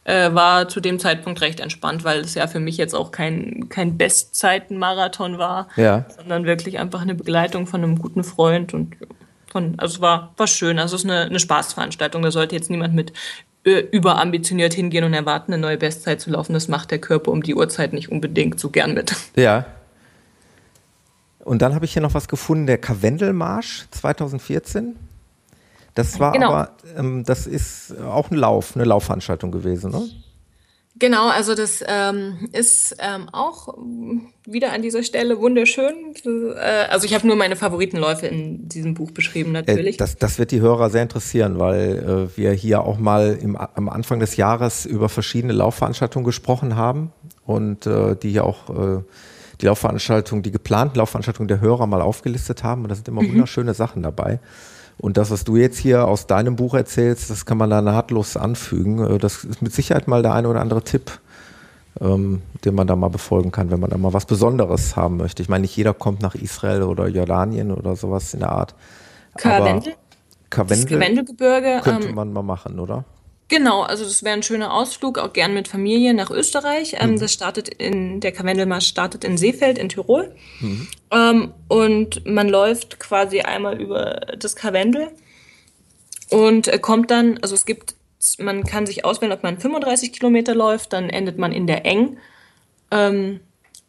äh, war zu dem Zeitpunkt recht entspannt, weil es ja für mich jetzt auch kein, kein Bestzeitenmarathon war, ja. sondern wirklich einfach eine Begleitung von einem guten Freund und von, also war, war schön. Also es ist eine, eine Spaßveranstaltung. Da sollte jetzt niemand mit äh, überambitioniert hingehen und erwarten, eine neue Bestzeit zu laufen. Das macht der Körper um die Uhrzeit nicht unbedingt so gern mit. Ja. Und dann habe ich hier noch was gefunden, der Karwendelmarsch 2014. Das war genau. aber, ähm, das ist auch ein Lauf, eine Laufveranstaltung gewesen, ne? Genau, also das ähm, ist ähm, auch wieder an dieser Stelle wunderschön. Äh, also ich habe nur meine Favoritenläufe in diesem Buch beschrieben natürlich. Äh, das, das wird die Hörer sehr interessieren, weil äh, wir hier auch mal im, am Anfang des Jahres über verschiedene Laufveranstaltungen gesprochen haben und äh, die ja auch äh, die Laufveranstaltungen, die geplanten Laufveranstaltungen der Hörer mal aufgelistet haben. Und da sind immer mhm. wunderschöne Sachen dabei. Und das, was du jetzt hier aus deinem Buch erzählst, das kann man da nahtlos anfügen. Äh, das ist mit Sicherheit mal der eine oder andere Tipp, ähm, den man da mal befolgen kann, wenn man da mal was Besonderes haben möchte. Ich meine, nicht jeder kommt nach Israel oder Jordanien oder sowas in der Art. Karwendel? Karwendel das Karwendelgebirge. Könnte ähm, man mal machen, oder? Genau, also das wäre ein schöner Ausflug, auch gern mit Familie nach Österreich. Ähm, mhm. Das startet in, der Karwendelmarsch startet in Seefeld in Tirol. Mhm. Ähm, und man läuft quasi einmal über das Karwendel und äh, kommt dann, also es gibt, man kann sich auswählen, ob man 35 Kilometer läuft, dann endet man in der Eng. Ähm,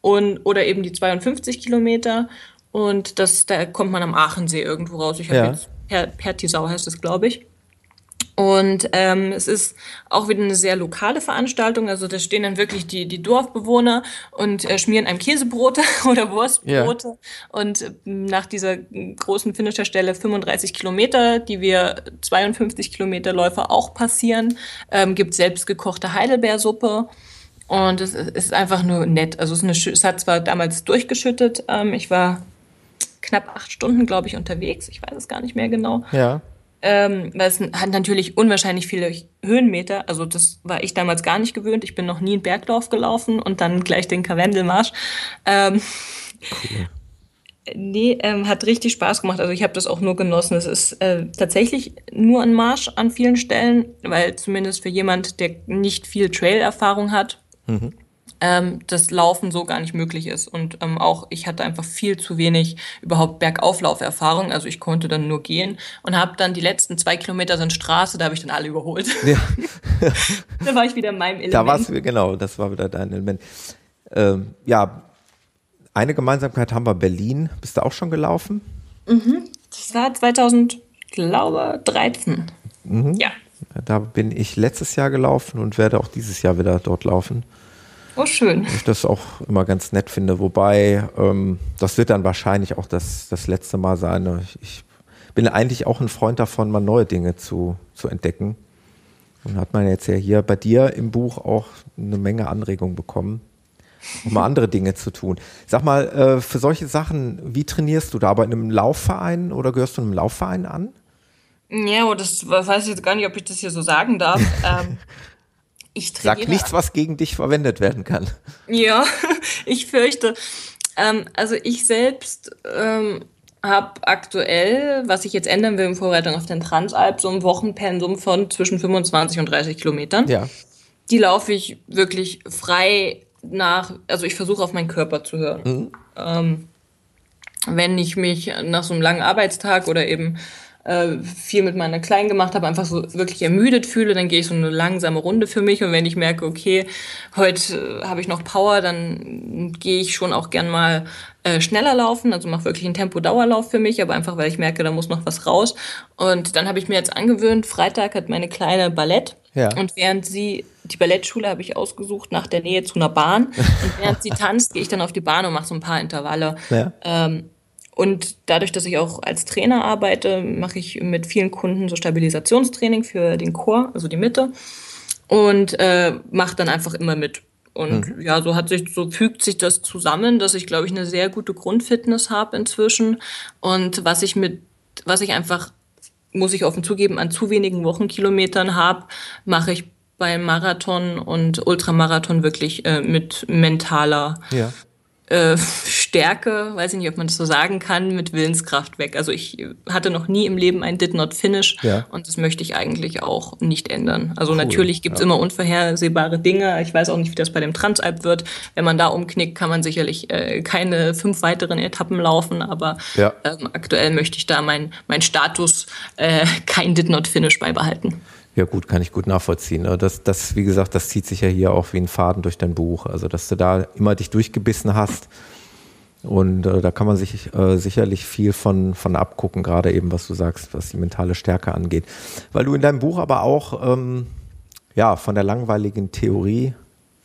und, oder eben die 52 Kilometer. Und das, da kommt man am Aachensee irgendwo raus. Ich habe ja. jetzt per, Pertisau heißt das, glaube ich. Und ähm, es ist auch wieder eine sehr lokale Veranstaltung. Also da stehen dann wirklich die, die Dorfbewohner und äh, schmieren einem Käsebrote oder Wurstbrote. Ja. Und äh, nach dieser großen Finisherstelle 35 Kilometer, die wir 52 Kilometer Läufer auch passieren, ähm, gibt selbstgekochte Heidelbeersuppe. Und es ist einfach nur nett. Also es, ist eine, es hat zwar damals durchgeschüttet. Ähm, ich war knapp acht Stunden, glaube ich, unterwegs. Ich weiß es gar nicht mehr genau. Ja. Ähm, weil es hat natürlich unwahrscheinlich viele Höhenmeter. Also das war ich damals gar nicht gewöhnt. Ich bin noch nie einen Berglauf gelaufen und dann gleich den Karwendelmarsch. Ähm, cool. Nee, ähm, hat richtig Spaß gemacht. Also ich habe das auch nur genossen. Es ist äh, tatsächlich nur ein Marsch an vielen Stellen, weil zumindest für jemand, der nicht viel Trail-Erfahrung hat, mhm ähm, das Laufen so gar nicht möglich ist. Und ähm, auch ich hatte einfach viel zu wenig überhaupt Bergauflauferfahrung. Also ich konnte dann nur gehen und habe dann die letzten zwei Kilometer sind Straße, da habe ich dann alle überholt. Ja. da war ich wieder in meinem Element. Da warst du, genau, das war wieder dein Element. Ähm, ja, eine Gemeinsamkeit haben wir Berlin. Bist du auch schon gelaufen? Mhm. Das war 2000, glaube 13. Mhm. Ja. Da bin ich letztes Jahr gelaufen und werde auch dieses Jahr wieder dort laufen. Oh, schön. Ich das auch immer ganz nett finde. Wobei, ähm, das wird dann wahrscheinlich auch das, das letzte Mal sein. Ich, ich bin eigentlich auch ein Freund davon, mal neue Dinge zu, zu entdecken. Und hat man jetzt ja hier bei dir im Buch auch eine Menge Anregungen bekommen, um mal andere Dinge zu tun. Sag mal, äh, für solche Sachen, wie trainierst du da? Bei einem Laufverein oder gehörst du einem Laufverein an? Ja, das weiß ich jetzt gar nicht, ob ich das hier so sagen darf. ähm, ich Sag nichts, was gegen dich verwendet werden kann. Ja, ich fürchte. Ähm, also ich selbst ähm, habe aktuell, was ich jetzt ändern will in Vorbereitung auf den Transalp, so ein Wochenpensum von zwischen 25 und 30 Kilometern. Ja. Die laufe ich wirklich frei nach, also ich versuche auf meinen Körper zu hören. Mhm. Ähm, wenn ich mich nach so einem langen Arbeitstag oder eben äh, viel mit meiner Kleinen gemacht habe, einfach so wirklich ermüdet fühle, dann gehe ich so eine langsame Runde für mich und wenn ich merke, okay, heute äh, habe ich noch Power, dann gehe ich schon auch gern mal äh, schneller laufen, also mache wirklich einen Tempo-Dauerlauf für mich, aber einfach, weil ich merke, da muss noch was raus. Und dann habe ich mir jetzt angewöhnt, Freitag hat meine Kleine Ballett ja. und während sie die Ballettschule habe ich ausgesucht nach der Nähe zu einer Bahn. Und während sie tanzt, gehe ich dann auf die Bahn und mache so ein paar Intervalle. Ja. Ähm, Und dadurch, dass ich auch als Trainer arbeite, mache ich mit vielen Kunden so Stabilisationstraining für den Chor, also die Mitte. Und äh, mache dann einfach immer mit. Und mhm. ja, so hat sich, so fügt sich das zusammen, dass ich, glaube ich, eine sehr gute Grundfitness habe inzwischen. Und was ich mit, was ich einfach, muss ich offen zugeben, an zu wenigen Wochenkilometern habe, mache ich beim Marathon und Ultramarathon wirklich äh, mit mentaler ja äh, Stärke, weiß ich nicht, ob man das so sagen kann, mit Willenskraft weg. Also ich hatte noch nie im Leben ein Did Not Finish ja. und das möchte ich eigentlich auch nicht ändern. Also cool. natürlich gibt's ja. immer unvorhersehbare Dinge. Ich weiß auch nicht, wie das bei dem Transalp wird. Wenn man da umknickt, kann man sicherlich äh, keine fünf weiteren Etappen laufen, aber ja. ähm, aktuell möchte ich da mein, mein Status äh, kein Did Not Finish beibehalten. Ja, gut, kann ich gut nachvollziehen. Ne? Das, das, wie gesagt, das zieht sich ja hier auch wie ein Faden durch dein Buch. Also, dass du da immer dich durchgebissen hast. Und äh, da kann man sich äh, sicherlich viel von, von abgucken, gerade eben, was du sagst, was die mentale Stärke angeht. Weil du in deinem Buch aber auch ähm, ja, von der langweiligen Theorie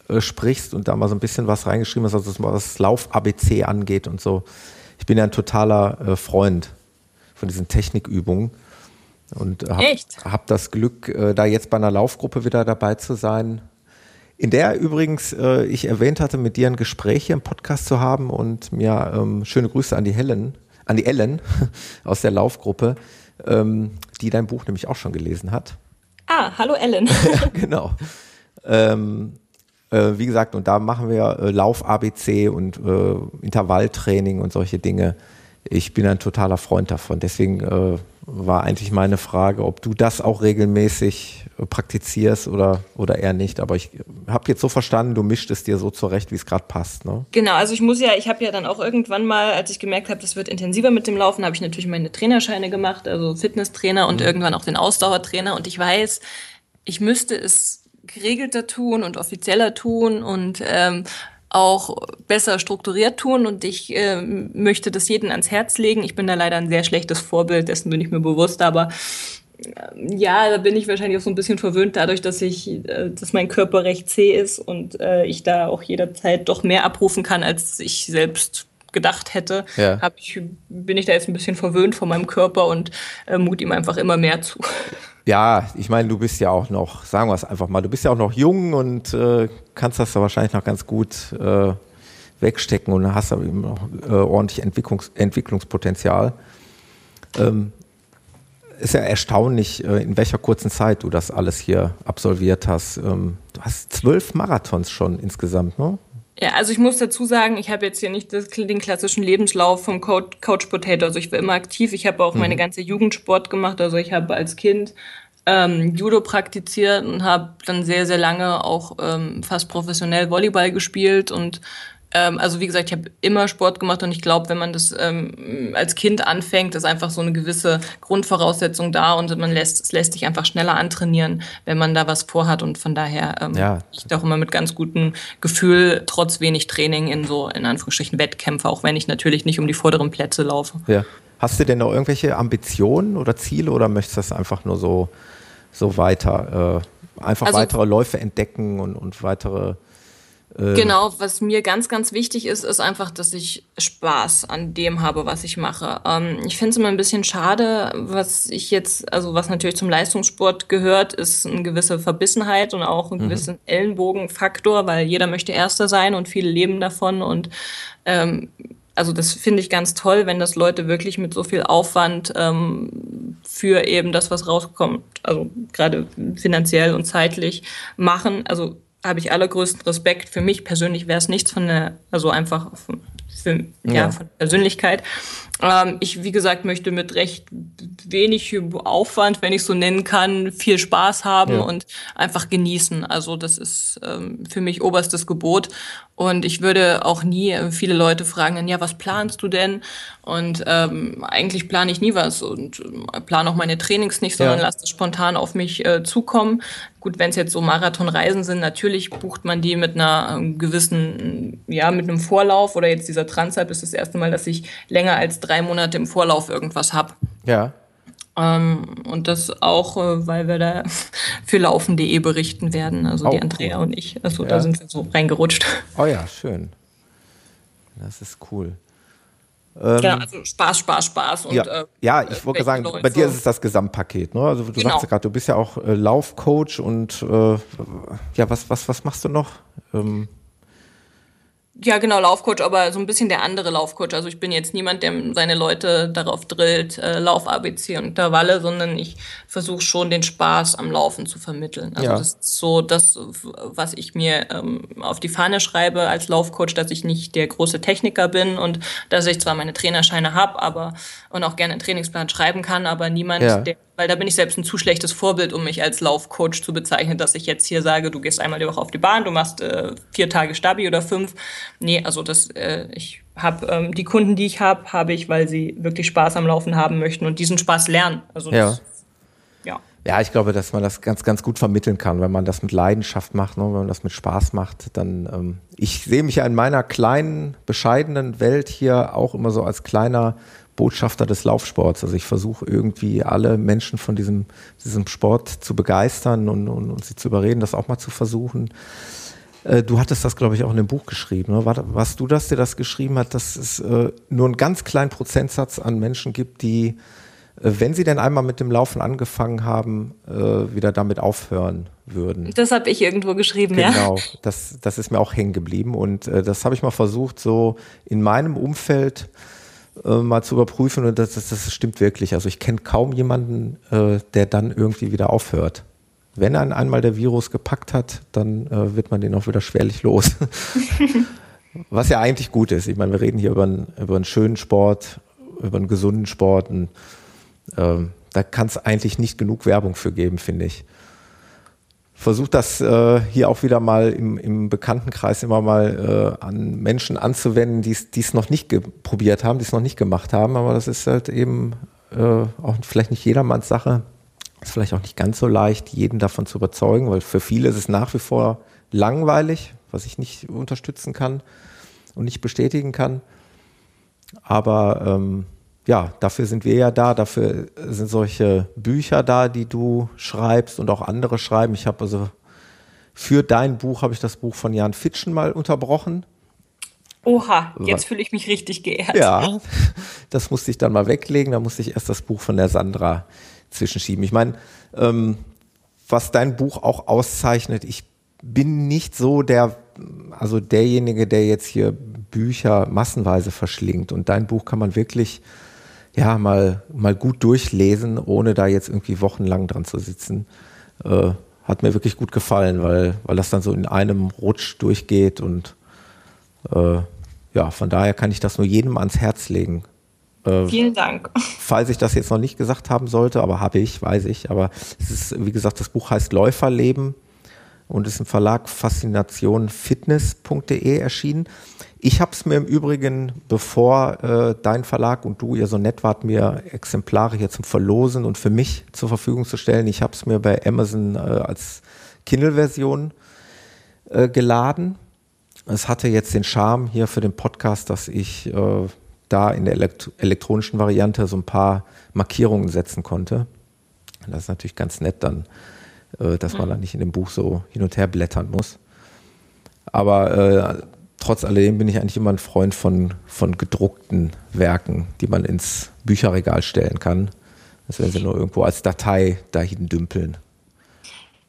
äh, sprichst und da mal so ein bisschen was reingeschrieben hast, also was Lauf-ABC angeht und so. Ich bin ja ein totaler äh, Freund von diesen Technikübungen. Und habe hab das Glück, äh, da jetzt bei einer Laufgruppe wieder dabei zu sein, in der übrigens äh, ich erwähnt hatte, mit dir ein Gespräch hier im Podcast zu haben und mir ähm, schöne Grüße an die Helen, an die Ellen aus der Laufgruppe, ähm, die dein Buch nämlich auch schon gelesen hat. Ah, hallo Ellen. ja, genau. Ähm, äh, wie gesagt, und da machen wir äh, Lauf-ABC und äh, Intervalltraining und solche Dinge. Ich bin ein totaler Freund davon. Deswegen äh, war eigentlich meine Frage, ob du das auch regelmäßig praktizierst oder, oder eher nicht. Aber ich habe jetzt so verstanden, du mischt es dir so zurecht, wie es gerade passt. Ne? Genau, also ich muss ja, ich habe ja dann auch irgendwann mal, als ich gemerkt habe, das wird intensiver mit dem Laufen, habe ich natürlich meine Trainerscheine gemacht, also Fitnesstrainer und mhm. irgendwann auch den Ausdauertrainer. Und ich weiß, ich müsste es geregelter tun und offizieller tun und ähm, auch besser strukturiert tun und ich äh, möchte das jedem ans Herz legen. Ich bin da leider ein sehr schlechtes Vorbild, dessen bin ich mir bewusst, aber äh, ja, da bin ich wahrscheinlich auch so ein bisschen verwöhnt dadurch, dass ich, äh, dass mein Körper recht zäh ist und äh, ich da auch jederzeit doch mehr abrufen kann, als ich selbst gedacht hätte, ja. ich, bin ich da jetzt ein bisschen verwöhnt von meinem Körper und äh, mut ihm einfach immer mehr zu. Ja, ich meine, du bist ja auch noch, sagen wir es einfach mal, du bist ja auch noch jung und äh, kannst das ja wahrscheinlich noch ganz gut äh, wegstecken und hast aber eben noch äh, ordentlich Entwicklungs Entwicklungspotenzial. Ähm, ist ja erstaunlich, äh, in welcher kurzen Zeit du das alles hier absolviert hast. Ähm, du hast zwölf Marathons schon insgesamt, ne? Ja, also ich muss dazu sagen, ich habe jetzt hier nicht das, den klassischen Lebenslauf vom Coach, Coach Potato. Also ich war immer aktiv. Ich habe auch mhm. meine ganze Jugendsport gemacht. Also ich habe als Kind ähm, Judo praktiziert und habe dann sehr, sehr lange auch ähm, fast professionell Volleyball gespielt und ähm, also wie gesagt, ich habe immer Sport gemacht und ich glaube, wenn man das ähm, als Kind anfängt, ist einfach so eine gewisse Grundvoraussetzung da und man lässt, es lässt sich einfach schneller antrainieren, wenn man da was vorhat und von daher ähm, ja. ich auch immer mit ganz gutem Gefühl, trotz wenig Training in so, in Anführungsstrichen, Wettkämpfe, auch wenn ich natürlich nicht um die vorderen Plätze laufe. Ja. Hast du denn noch irgendwelche Ambitionen oder Ziele oder möchtest du das einfach nur so, so weiter, äh, einfach also, weitere Läufe entdecken und, und weitere äh, genau, was mir ganz, ganz wichtig ist, ist einfach, dass ich Spaß an dem habe, was ich mache. Ähm, ich finde es immer ein bisschen schade, was ich jetzt, also was natürlich zum Leistungssport gehört, ist eine gewisse Verbissenheit und auch ein mhm. gewisser Ellenbogenfaktor, weil jeder möchte Erster sein und viele leben davon und ähm, also das finde ich ganz toll, wenn das Leute wirklich mit so viel Aufwand ähm, für eben das, was rauskommt, also gerade finanziell und zeitlich machen. Also habe ich allergrößten Respekt. Für mich persönlich wäre es nichts von der, also einfach von, für, ja. ja. von Persönlichkeit. Ähm, ich, wie gesagt, möchte mit recht wenig Aufwand, wenn ich so nennen kann, viel Spaß haben ja. und einfach genießen. Also das ist ähm, für mich oberstes Gebot. Und ich würde auch nie äh, viele Leute fragen, ja, was planst du denn? Und ähm, eigentlich plane ich nie was und äh, plane auch meine Trainings nicht, sondern ja. lasse das spontan auf mich äh, zukommen. Gut, wenn es jetzt so Marathonreisen sind, natürlich bucht man die mit einer äh, gewissen, ja, mit einem Vorlauf oder jetzt dieser Transalp ist das erste Mal, dass ich länger als drei Monate im Vorlauf irgendwas habe. Ja. Ähm, und das auch, äh, weil wir da für laufen.de berichten werden, also oh, die Andrea cool. und ich. Also ja. da sind wir so reingerutscht. Oh ja, schön. Das ist cool. Ähm, genau, also Spaß, Spaß, Spaß. Und, ja, äh, ja, ich wollte sagen, bei dir ist es das Gesamtpaket. Ne? Also du genau. sagst gerade, du bist ja auch äh, Laufcoach und äh, ja, was, was, was machst du noch? Ähm, ja, genau, Laufcoach, aber so ein bisschen der andere Laufcoach. Also ich bin jetzt niemand, der seine Leute darauf drillt, äh, Lauf ABC und Intervalle, sondern ich versuche schon den Spaß am Laufen zu vermitteln. Also ja. das ist so das, was ich mir ähm, auf die Fahne schreibe als Laufcoach, dass ich nicht der große Techniker bin und dass ich zwar meine Trainerscheine habe, aber und auch gerne einen Trainingsplan schreiben kann, aber niemand, ja. der weil da bin ich selbst ein zu schlechtes Vorbild, um mich als Laufcoach zu bezeichnen, dass ich jetzt hier sage, du gehst einmal die Woche auf die Bahn, du machst äh, vier Tage Stabi oder fünf. Nee, also das, äh, ich habe ähm, die Kunden, die ich habe, habe ich, weil sie wirklich Spaß am Laufen haben möchten und diesen Spaß lernen. Also das, ja. ja. Ja, ich glaube, dass man das ganz, ganz gut vermitteln kann, wenn man das mit Leidenschaft macht, ne? wenn man das mit Spaß macht, dann, ähm, ich sehe mich ja in meiner kleinen, bescheidenen Welt hier auch immer so als kleiner Botschafter des Laufsports. Also ich versuche irgendwie alle Menschen von diesem, diesem Sport zu begeistern und, und, und sie zu überreden, das auch mal zu versuchen. Äh, du hattest das, glaube ich, auch in dem Buch geschrieben. Ne? War, warst du das, der das geschrieben hat, dass es äh, nur einen ganz kleinen Prozentsatz an Menschen gibt, die, äh, wenn sie denn einmal mit dem Laufen angefangen haben, äh, wieder damit aufhören würden? Das habe ich irgendwo geschrieben, genau, ja. Genau, das, das ist mir auch hängen geblieben. Und äh, das habe ich mal versucht, so in meinem Umfeld äh, mal zu überprüfen und das, das, das stimmt wirklich. Also ich kenne kaum jemanden, äh, der dann irgendwie wieder aufhört. Wenn einen einmal der Virus gepackt hat, dann äh, wird man den auch wieder schwerlich los. Was ja eigentlich gut ist. Ich meine, wir reden hier über einen, über einen schönen Sport, über einen gesunden Sport. Und, äh, da kann es eigentlich nicht genug Werbung für geben, finde ich versuche das äh, hier auch wieder mal im, im Bekanntenkreis immer mal äh, an Menschen anzuwenden, die es noch nicht probiert haben, die es noch nicht gemacht haben. Aber das ist halt eben äh, auch vielleicht nicht jedermanns Sache. Ist vielleicht auch nicht ganz so leicht, jeden davon zu überzeugen, weil für viele ist es nach wie vor langweilig, was ich nicht unterstützen kann und nicht bestätigen kann. Aber ähm, ja, dafür sind wir ja da, dafür sind solche Bücher da, die du schreibst und auch andere schreiben. Ich habe also für dein Buch habe ich das Buch von Jan Fitschen mal unterbrochen. Oha, jetzt fühle ich mich richtig geehrt. Ja, das musste ich dann mal weglegen. Da musste ich erst das Buch von der Sandra zwischenschieben. Ich meine, ähm, was dein Buch auch auszeichnet, ich bin nicht so der, also derjenige, der jetzt hier Bücher massenweise verschlingt. Und dein Buch kann man wirklich ja, mal, mal gut durchlesen, ohne da jetzt irgendwie wochenlang dran zu sitzen. Äh, hat mir wirklich gut gefallen, weil, weil das dann so in einem Rutsch durchgeht und äh, ja, von daher kann ich das nur jedem ans Herz legen. Äh, Vielen Dank. Falls ich das jetzt noch nicht gesagt haben sollte, aber habe ich, weiß ich. Aber es ist, wie gesagt, das Buch heißt Läuferleben und ist im Verlag faszinationfitness.de erschienen. Ich habe es mir im Übrigen, bevor äh, dein Verlag und du ihr so nett wart, mir Exemplare hier zum Verlosen und für mich zur Verfügung zu stellen, ich habe es mir bei Amazon äh, als Kindle-Version äh, geladen. Es hatte jetzt den Charme hier für den Podcast, dass ich äh, da in der elekt elektronischen Variante so ein paar Markierungen setzen konnte. Das ist natürlich ganz nett dann, äh, dass man mhm. da nicht in dem Buch so hin und her blättern muss. Aber äh, trotz alledem bin ich eigentlich immer ein Freund von, von gedruckten Werken, die man ins Bücherregal stellen kann. Das werden sie nur irgendwo als Datei dahin dümpeln.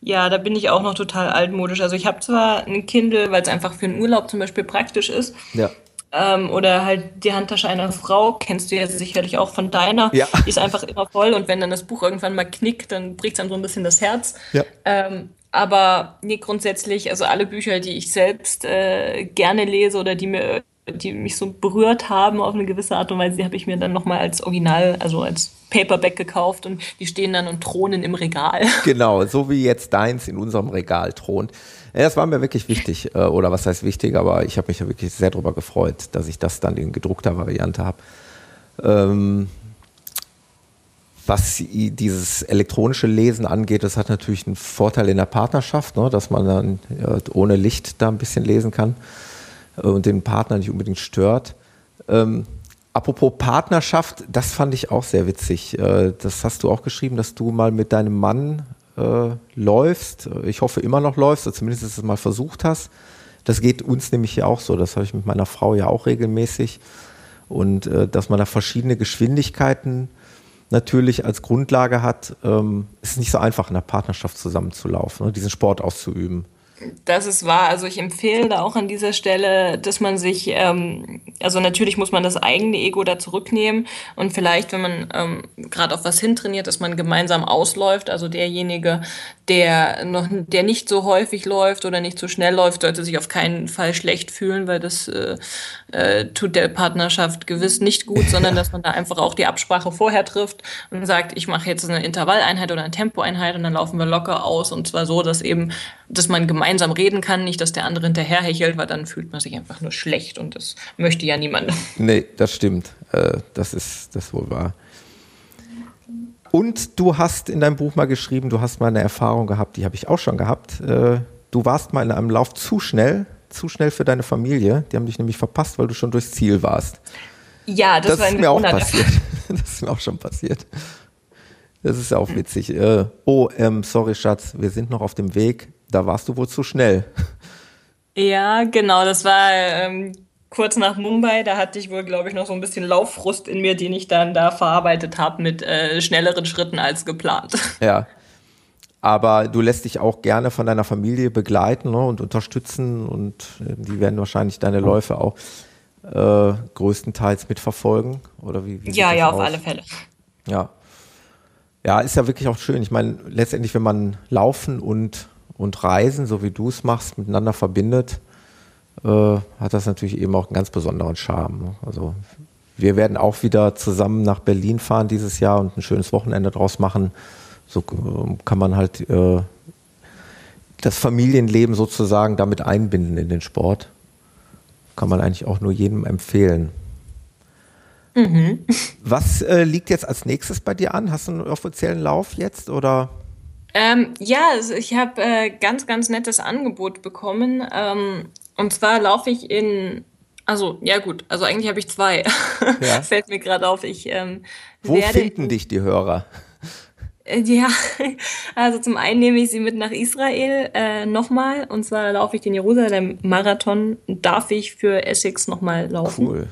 Ja, da bin ich auch noch total altmodisch. Also ich habe zwar ein Kindle, weil es einfach für einen Urlaub zum Beispiel praktisch ist. Ja. Ähm, oder halt die Handtasche einer Frau, kennst du ja sicherlich auch von deiner. Ja. Die ist einfach immer voll und wenn dann das Buch irgendwann mal knickt, dann bricht es einem so ein bisschen das Herz. Ja. Ähm, aber nee, grundsätzlich, also alle Bücher, die ich selbst äh, gerne lese oder die mir die mich so berührt haben auf eine gewisse Art und Weise, die habe ich mir dann nochmal als Original, also als Paperback gekauft und die stehen dann und thronen im Regal. Genau, so wie jetzt deins in unserem Regal thront. Ja, das war mir wirklich wichtig, äh, oder was heißt wichtig, aber ich habe mich ja wirklich sehr darüber gefreut, dass ich das dann in gedruckter Variante habe. Ähm, was dieses elektronische Lesen angeht, das hat natürlich einen Vorteil in der Partnerschaft, ne, dass man dann ja, ohne Licht da ein bisschen lesen kann äh, und den Partner nicht unbedingt stört. Ähm, apropos Partnerschaft, das fand ich auch sehr witzig. Äh, das hast du auch geschrieben, dass du mal mit deinem Mann äh, läufst. Ich hoffe immer noch läufst, oder zumindest es mal versucht hast. Das geht uns nämlich hier auch so. Das habe ich mit meiner Frau ja auch regelmäßig. und äh, dass man da verschiedene Geschwindigkeiten natürlich als Grundlage hat, ähm, ist nicht so einfach in der Partnerschaft zusammenzulaufen, ne, diesen Sport auszuüben. Das ist wahr. Also ich empfehle da auch an dieser Stelle, dass man sich, ähm, also natürlich muss man das eigene Ego da zurücknehmen und vielleicht, wenn man ähm, gerade auf was hintrainiert, dass man gemeinsam ausläuft. Also derjenige, der noch, der nicht so häufig läuft oder nicht so schnell läuft, sollte sich auf keinen Fall schlecht fühlen, weil das äh, äh, tut der Partnerschaft gewiss nicht gut, sondern dass man da einfach auch die Absprache vorher trifft und sagt, ich mache jetzt eine Intervalleinheit oder eine Tempoeinheit und dann laufen wir locker aus und zwar so, dass eben, dass man gemeinsam reden kann, nicht, dass der andere hinterherhechelt, weil dann fühlt man sich einfach nur schlecht und das möchte ja niemand. Nee, das stimmt. Äh, das ist das wohl wahr. Und du hast in deinem Buch mal geschrieben, du hast mal eine Erfahrung gehabt, die habe ich auch schon gehabt. Äh, du warst mal in einem Lauf zu schnell, zu schnell für deine Familie. Die haben dich nämlich verpasst, weil du schon durchs Ziel warst. Ja, das, das war ist mir auch passiert. Das ist mir auch schon passiert. Das ist auch witzig. Äh, oh, ähm, sorry, Schatz, wir sind noch auf dem Weg. Da warst du wohl zu schnell. Ja, genau. Das war ähm, kurz nach Mumbai, da hatte ich wohl, glaube ich, noch so ein bisschen Lauffrust in mir, den ich dann da verarbeitet habe mit äh, schnelleren Schritten als geplant. Ja. Aber du lässt dich auch gerne von deiner Familie begleiten ne, und unterstützen und äh, die werden wahrscheinlich deine Läufe auch äh, größtenteils mitverfolgen. Oder wie, wie ja, ja, aus? auf alle Fälle. Ja. Ja, ist ja wirklich auch schön. Ich meine, letztendlich, wenn man Laufen und, und Reisen, so wie du es machst, miteinander verbindet, äh, hat das natürlich eben auch einen ganz besonderen Charme. Ne? Also wir werden auch wieder zusammen nach Berlin fahren dieses Jahr und ein schönes Wochenende draus machen. So äh, kann man halt äh, das Familienleben sozusagen damit einbinden in den Sport. Kann man eigentlich auch nur jedem empfehlen. Mhm. Was äh, liegt jetzt als nächstes bei dir an? Hast du einen offiziellen Lauf jetzt oder? Ähm, ja, also ich habe äh, ganz, ganz nettes Angebot bekommen. Ähm, und zwar laufe ich in, also ja gut, also eigentlich habe ich zwei. Ja. Fällt mir gerade auf. Ich ähm, Wo finden dich die Hörer? Äh, ja, also zum einen nehme ich sie mit nach Israel äh, nochmal. Und zwar laufe ich den Jerusalem-Marathon, darf ich für Essex nochmal laufen. Cool.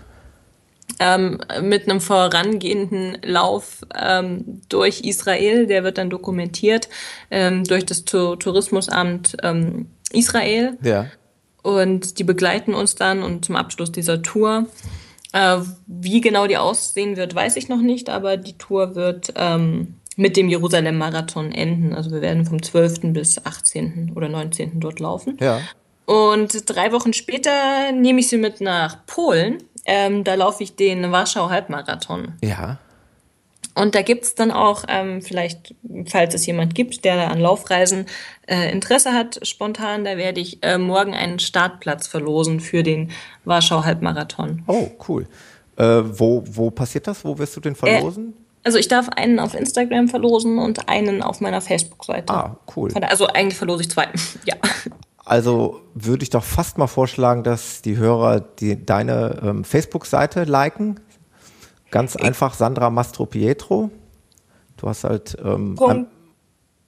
Ähm, mit einem vorangehenden Lauf ähm, durch Israel, der wird dann dokumentiert ähm, durch das Tourismusamt ähm, Israel. Ja. Und die begleiten uns dann und zum Abschluss dieser Tour. Äh, wie genau die aussehen wird, weiß ich noch nicht, aber die Tour wird ähm, mit dem Jerusalem-Marathon enden. Also wir werden vom 12. bis 18. oder 19. dort laufen. Ja. Und drei Wochen später nehme ich sie mit nach Polen. Ähm, da laufe ich den Warschau-Halbmarathon. Ja. Und da gibt's dann auch, ähm, vielleicht, falls es jemand gibt, der an Laufreisen äh, Interesse hat, spontan, da werde ich äh, morgen einen Startplatz verlosen für den Warschau Halbmarathon. Oh, cool. Äh, wo, wo passiert das? Wo wirst du den verlosen? Also ich darf einen auf Instagram verlosen und einen auf meiner Facebook-Seite. Ah, cool. Also eigentlich verlose ich zwei. ja. Also würde ich doch fast mal vorschlagen, dass die Hörer die, deine ähm, Facebook-Seite liken. Ganz einfach Sandra Mastro Pietro. Du hast halt ähm, Punkt.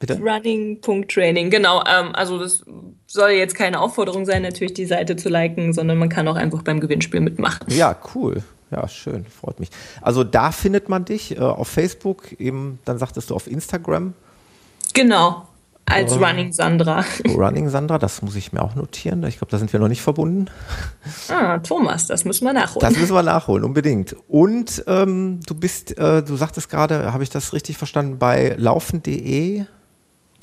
Running.training, genau. Ähm, also das soll jetzt keine Aufforderung sein, natürlich die Seite zu liken, sondern man kann auch einfach beim Gewinnspiel mitmachen. Ja, cool. Ja, schön, freut mich. Also da findet man dich äh, auf Facebook, eben, dann sagtest du auf Instagram. Genau. Als ähm, Running Sandra. Running Sandra, das muss ich mir auch notieren. Ich glaube, da sind wir noch nicht verbunden. Ah, Thomas, das müssen wir nachholen. Das müssen wir nachholen, unbedingt. Und ähm, du bist, äh, du sagtest gerade, habe ich das richtig verstanden, bei laufen.de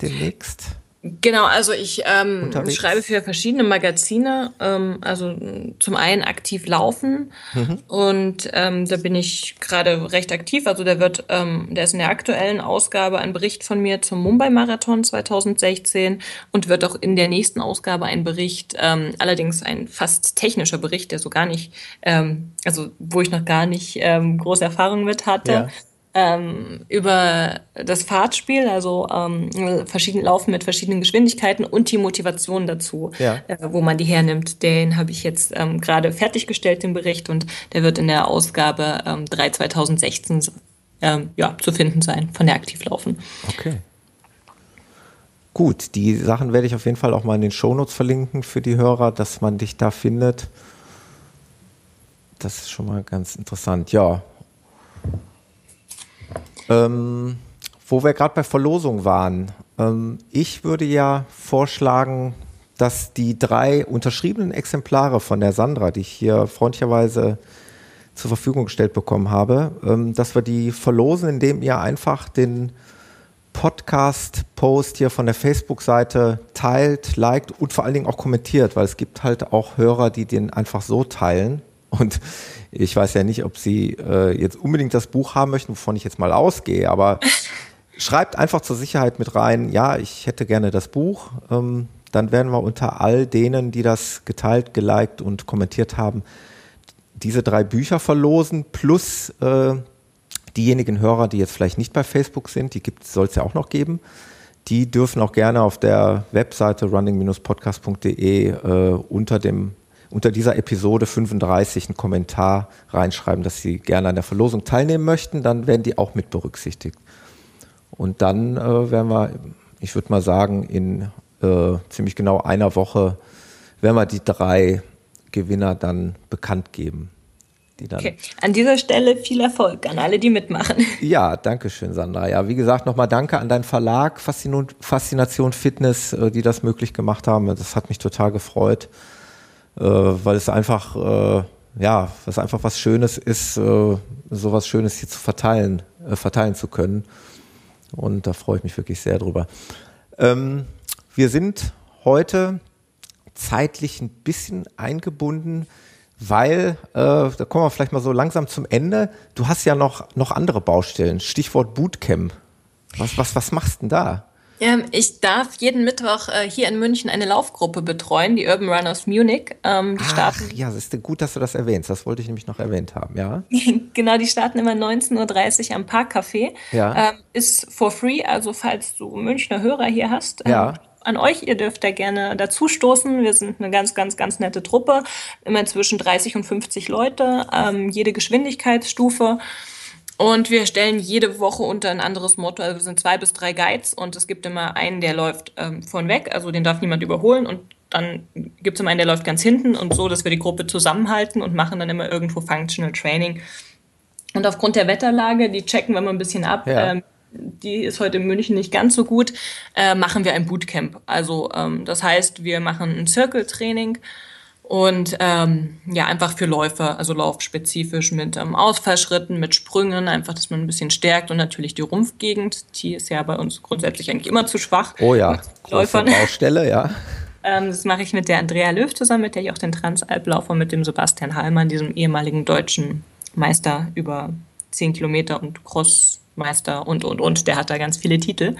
demnächst? Genau, also ich ähm, schreibe für verschiedene Magazine, ähm, also zum einen aktiv laufen mhm. und ähm, da bin ich gerade recht aktiv. Also der wird, ähm, der ist in der aktuellen Ausgabe ein Bericht von mir zum Mumbai-Marathon 2016 und wird auch in der nächsten Ausgabe ein Bericht, ähm, allerdings ein fast technischer Bericht, der so gar nicht, ähm, also wo ich noch gar nicht ähm, große Erfahrung mit hatte. Ja ähm, über das Fahrtspiel, also ähm, verschieden Laufen mit verschiedenen Geschwindigkeiten und die Motivation dazu, ja. äh, wo man die hernimmt. Den habe ich jetzt ähm, gerade fertiggestellt, den Bericht, und der wird in der Ausgabe ähm, 3 2016 ähm, ja, zu finden sein von der Aktivlaufen. Okay. Gut, die Sachen werde ich auf jeden Fall auch mal in den Shownotes verlinken für die Hörer, dass man dich da findet. das ist schon mal ganz interessant. Ja. Ähm, wo wir gerade bei Verlosung waren. Ähm, ich würde ja vorschlagen, dass die drei unterschriebenen Exemplare von der Sandra, die ich hier freundlicherweise zur Verfügung gestellt bekommen habe, ähm, dass wir die verlosen, indem ihr einfach den Podcast-Post hier von der Facebook-Seite teilt, liked und vor allen Dingen auch kommentiert, weil es gibt halt auch Hörer, die den einfach so teilen. Und ich weiß ja nicht, ob sie äh, jetzt unbedingt das Buch haben möchten, wovon ich jetzt mal ausgehe, aber schreibt einfach zur Sicherheit mit rein, ja, ich hätte gerne das Buch. Ähm, dann werden wir unter all denen, die das geteilt, geliked und kommentiert haben, diese drei Bücher verlosen, plus äh, diejenigen Hörer, die jetzt vielleicht nicht bei Facebook sind, die soll es ja auch noch geben, die dürfen auch gerne auf der Webseite running-podcast.de äh, unter dem unter dieser Episode 35 einen Kommentar reinschreiben, dass sie gerne an der Verlosung teilnehmen möchten, dann werden die auch mit berücksichtigt. Und dann äh, werden wir, ich würde mal sagen, in äh, ziemlich genau einer Woche werden wir die drei Gewinner dann bekannt geben. Okay. An dieser Stelle viel Erfolg an alle, die mitmachen. Ja, danke schön, Sandra. Ja, wie gesagt, nochmal danke an deinen Verlag Faszination Fitness, äh, die das möglich gemacht haben. Das hat mich total gefreut, weil es einfach, äh, ja, was einfach was Schönes ist, sowas Schönes hier zu verteilen, verteilen zu können. Und da freue ich mich wirklich sehr drüber. Ähm, wir sind heute zeitlich ein bisschen eingebunden, weil, äh, da kommen wir vielleicht mal so langsam zum Ende. Du hast ja noch, noch andere Baustellen. Stichwort Bootcamp. Was, was, was machst du denn da? Ähm, ich darf jeden Mittwoch äh, hier in München eine Laufgruppe betreuen, die Urban Runners Munich. Ähm, die Ach, starten ja, es ist gut, dass du das erwähnst. Das wollte ich nämlich noch erwähnt haben, ja. genau, die starten immer 19.30 Uhr am Parkcafé. Ja. Ähm, ist for free, also falls du Münchner Hörer hier hast, ja an euch. Ihr dürft da gerne dazu stoßen. Wir sind eine ganz, ganz, ganz nette Truppe. Immer zwischen 30 und 50 Leute, ähm, jede Geschwindigkeitsstufe. Und wir stellen jede Woche unter ein anderes Motto. Also wir sind zwei bis drei Guides und es gibt immer einen, der läuft ähm, von weg, also den darf niemand überholen. Und dann gibt es immer einen, der läuft ganz hinten und so, dass wir die Gruppe zusammenhalten und machen dann immer irgendwo Functional Training. Und aufgrund der Wetterlage, die checken wir mal ein bisschen ab. Ja. Ähm, die ist heute in München nicht ganz so gut, äh, machen wir ein Bootcamp. Also ähm, das heißt, wir machen ein Circle-Training und ähm, ja, einfach für Läufer, also laufspezifisch mit ähm, Ausfallschritten, mit Sprüngen, einfach, dass man ein bisschen stärkt und natürlich die Rumpfgegend, die ist ja bei uns grundsätzlich eigentlich immer zu schwach. Oh ja, Läufern. Baustelle, ja. ähm, das mache ich mit der Andrea Löw zusammen, mit der ich auch den Transalplaufer mit dem Sebastian Hallmann, diesem ehemaligen deutschen Meister über 10 Kilometer und Crossmeister und, und, und, der hat da ganz viele Titel.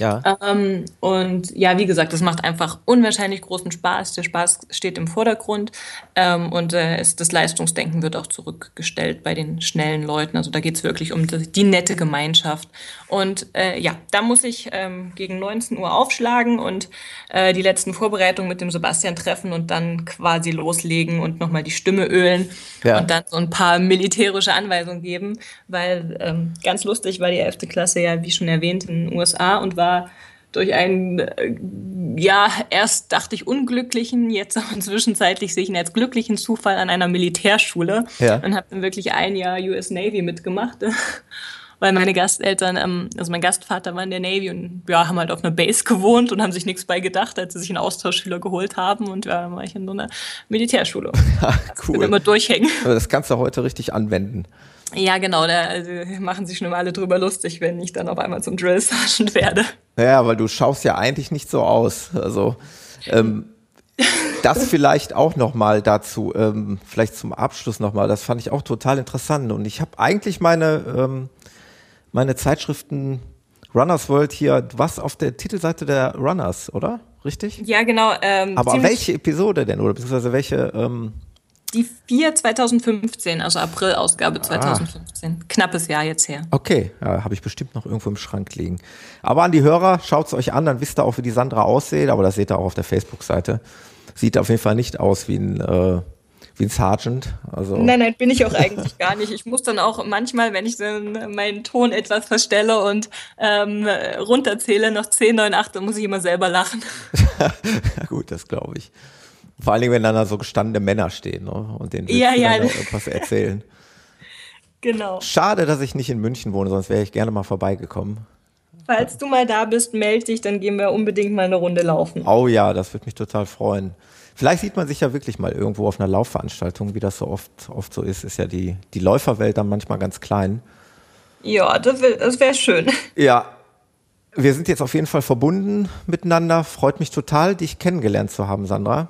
Ja. Ähm, und ja, wie gesagt, das macht einfach unwahrscheinlich großen Spaß. Der Spaß steht im Vordergrund ähm, und äh, ist, das Leistungsdenken wird auch zurückgestellt bei den schnellen Leuten. Also da geht es wirklich um die, die, nette Gemeinschaft. Und äh, ja, da muss ich ähm, gegen 19 Uhr aufschlagen und äh, die letzten Vorbereitungen mit dem Sebastian treffen und dann quasi loslegen und nochmal die Stimme ölen ja. und dann so ein paar militärische Anweisungen geben, weil ähm, ganz lustig war die 11. Klasse ja, wie schon erwähnt, in den USA und war durch einen, äh, ja, erst dachte ich unglücklichen, jetzt aber zwischenzeitlich sehe ich ihn als glücklichen Zufall an einer Militärschule ja. und habe dann wirklich ein Jahr US Navy mitgemacht. Weil meine Gasteltern, ähm, also mein Gastvater war in der Navy und ja, haben halt auf einer Base gewohnt und haben sich nichts bei gedacht, als sie sich einen Austauschschüler geholt haben und ja, dann war ich in so einer Militärschule. cool. Immer durchhängen. das kannst du heute richtig anwenden. Ja, genau, da also, machen sich schon immer alle drüber lustig, wenn ich dann auf einmal zum Drill Sergeant werde. Ja, weil du schaust ja eigentlich nicht so aus. Also ähm, das vielleicht auch nochmal dazu, ähm, vielleicht zum Abschluss nochmal, das fand ich auch total interessant. Und ich habe eigentlich meine, ähm, meine Zeitschriften Runners World hier, was auf der Titelseite der Runners, oder? Richtig? Ja, genau. Ähm, Aber welche Episode denn? Oder beziehungsweise welche ähm, die 4 2015, also April-Ausgabe 2015. Ah. Knappes Jahr jetzt her. Okay, ja, habe ich bestimmt noch irgendwo im Schrank liegen. Aber an die Hörer, schaut es euch an, dann wisst ihr auch, wie die Sandra aussieht, aber das seht ihr auch auf der Facebook-Seite. Sieht auf jeden Fall nicht aus wie ein, äh, wie ein Sergeant. Also. Nein, nein, bin ich auch eigentlich gar nicht. Ich muss dann auch manchmal, wenn ich dann meinen Ton etwas verstelle und ähm, runterzähle, noch 10, 9, 8, dann muss ich immer selber lachen. Gut, das glaube ich. Vor allen Dingen, wenn dann da so gestandene Männer stehen ne? und denen ja, ja. irgendwas erzählen. genau. Schade, dass ich nicht in München wohne, sonst wäre ich gerne mal vorbeigekommen. Falls du mal da bist, melde dich, dann gehen wir unbedingt mal eine Runde laufen. Oh ja, das würde mich total freuen. Vielleicht sieht man sich ja wirklich mal irgendwo auf einer Laufveranstaltung, wie das so oft, oft so ist. Ist ja die, die Läuferwelt dann manchmal ganz klein. Ja, das, das wäre schön. Ja, wir sind jetzt auf jeden Fall verbunden miteinander. Freut mich total, dich kennengelernt zu haben, Sandra.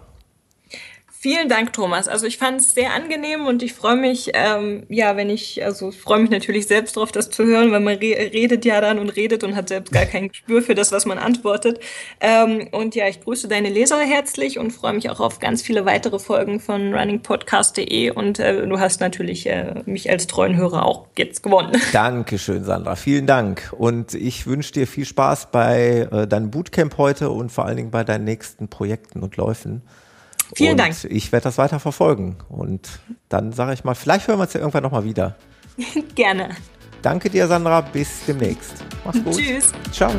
Vielen Dank, Thomas. Also ich fand es sehr angenehm und ich freue mich, ähm, ja, wenn ich, also ich freue mich natürlich selbst darauf, das zu hören, weil man re redet ja dann und redet und hat selbst gar kein Gespür für das, was man antwortet. Ähm, und ja, ich grüße deine Leser herzlich und freue mich auch auf ganz viele weitere Folgen von runningpodcast.de und äh, du hast natürlich äh, mich als treuen Hörer auch jetzt gewonnen. Dankeschön, Sandra. Vielen Dank. Und ich wünsche dir viel Spaß bei äh, deinem Bootcamp heute und vor allen Dingen bei deinen nächsten Projekten und Läufen. Vielen und Dank. Ich werde das weiter verfolgen. Und dann sage ich mal, vielleicht hören wir uns ja irgendwann nochmal wieder. Gerne. Danke dir, Sandra. Bis demnächst. Mach's gut. Tschüss. Ciao.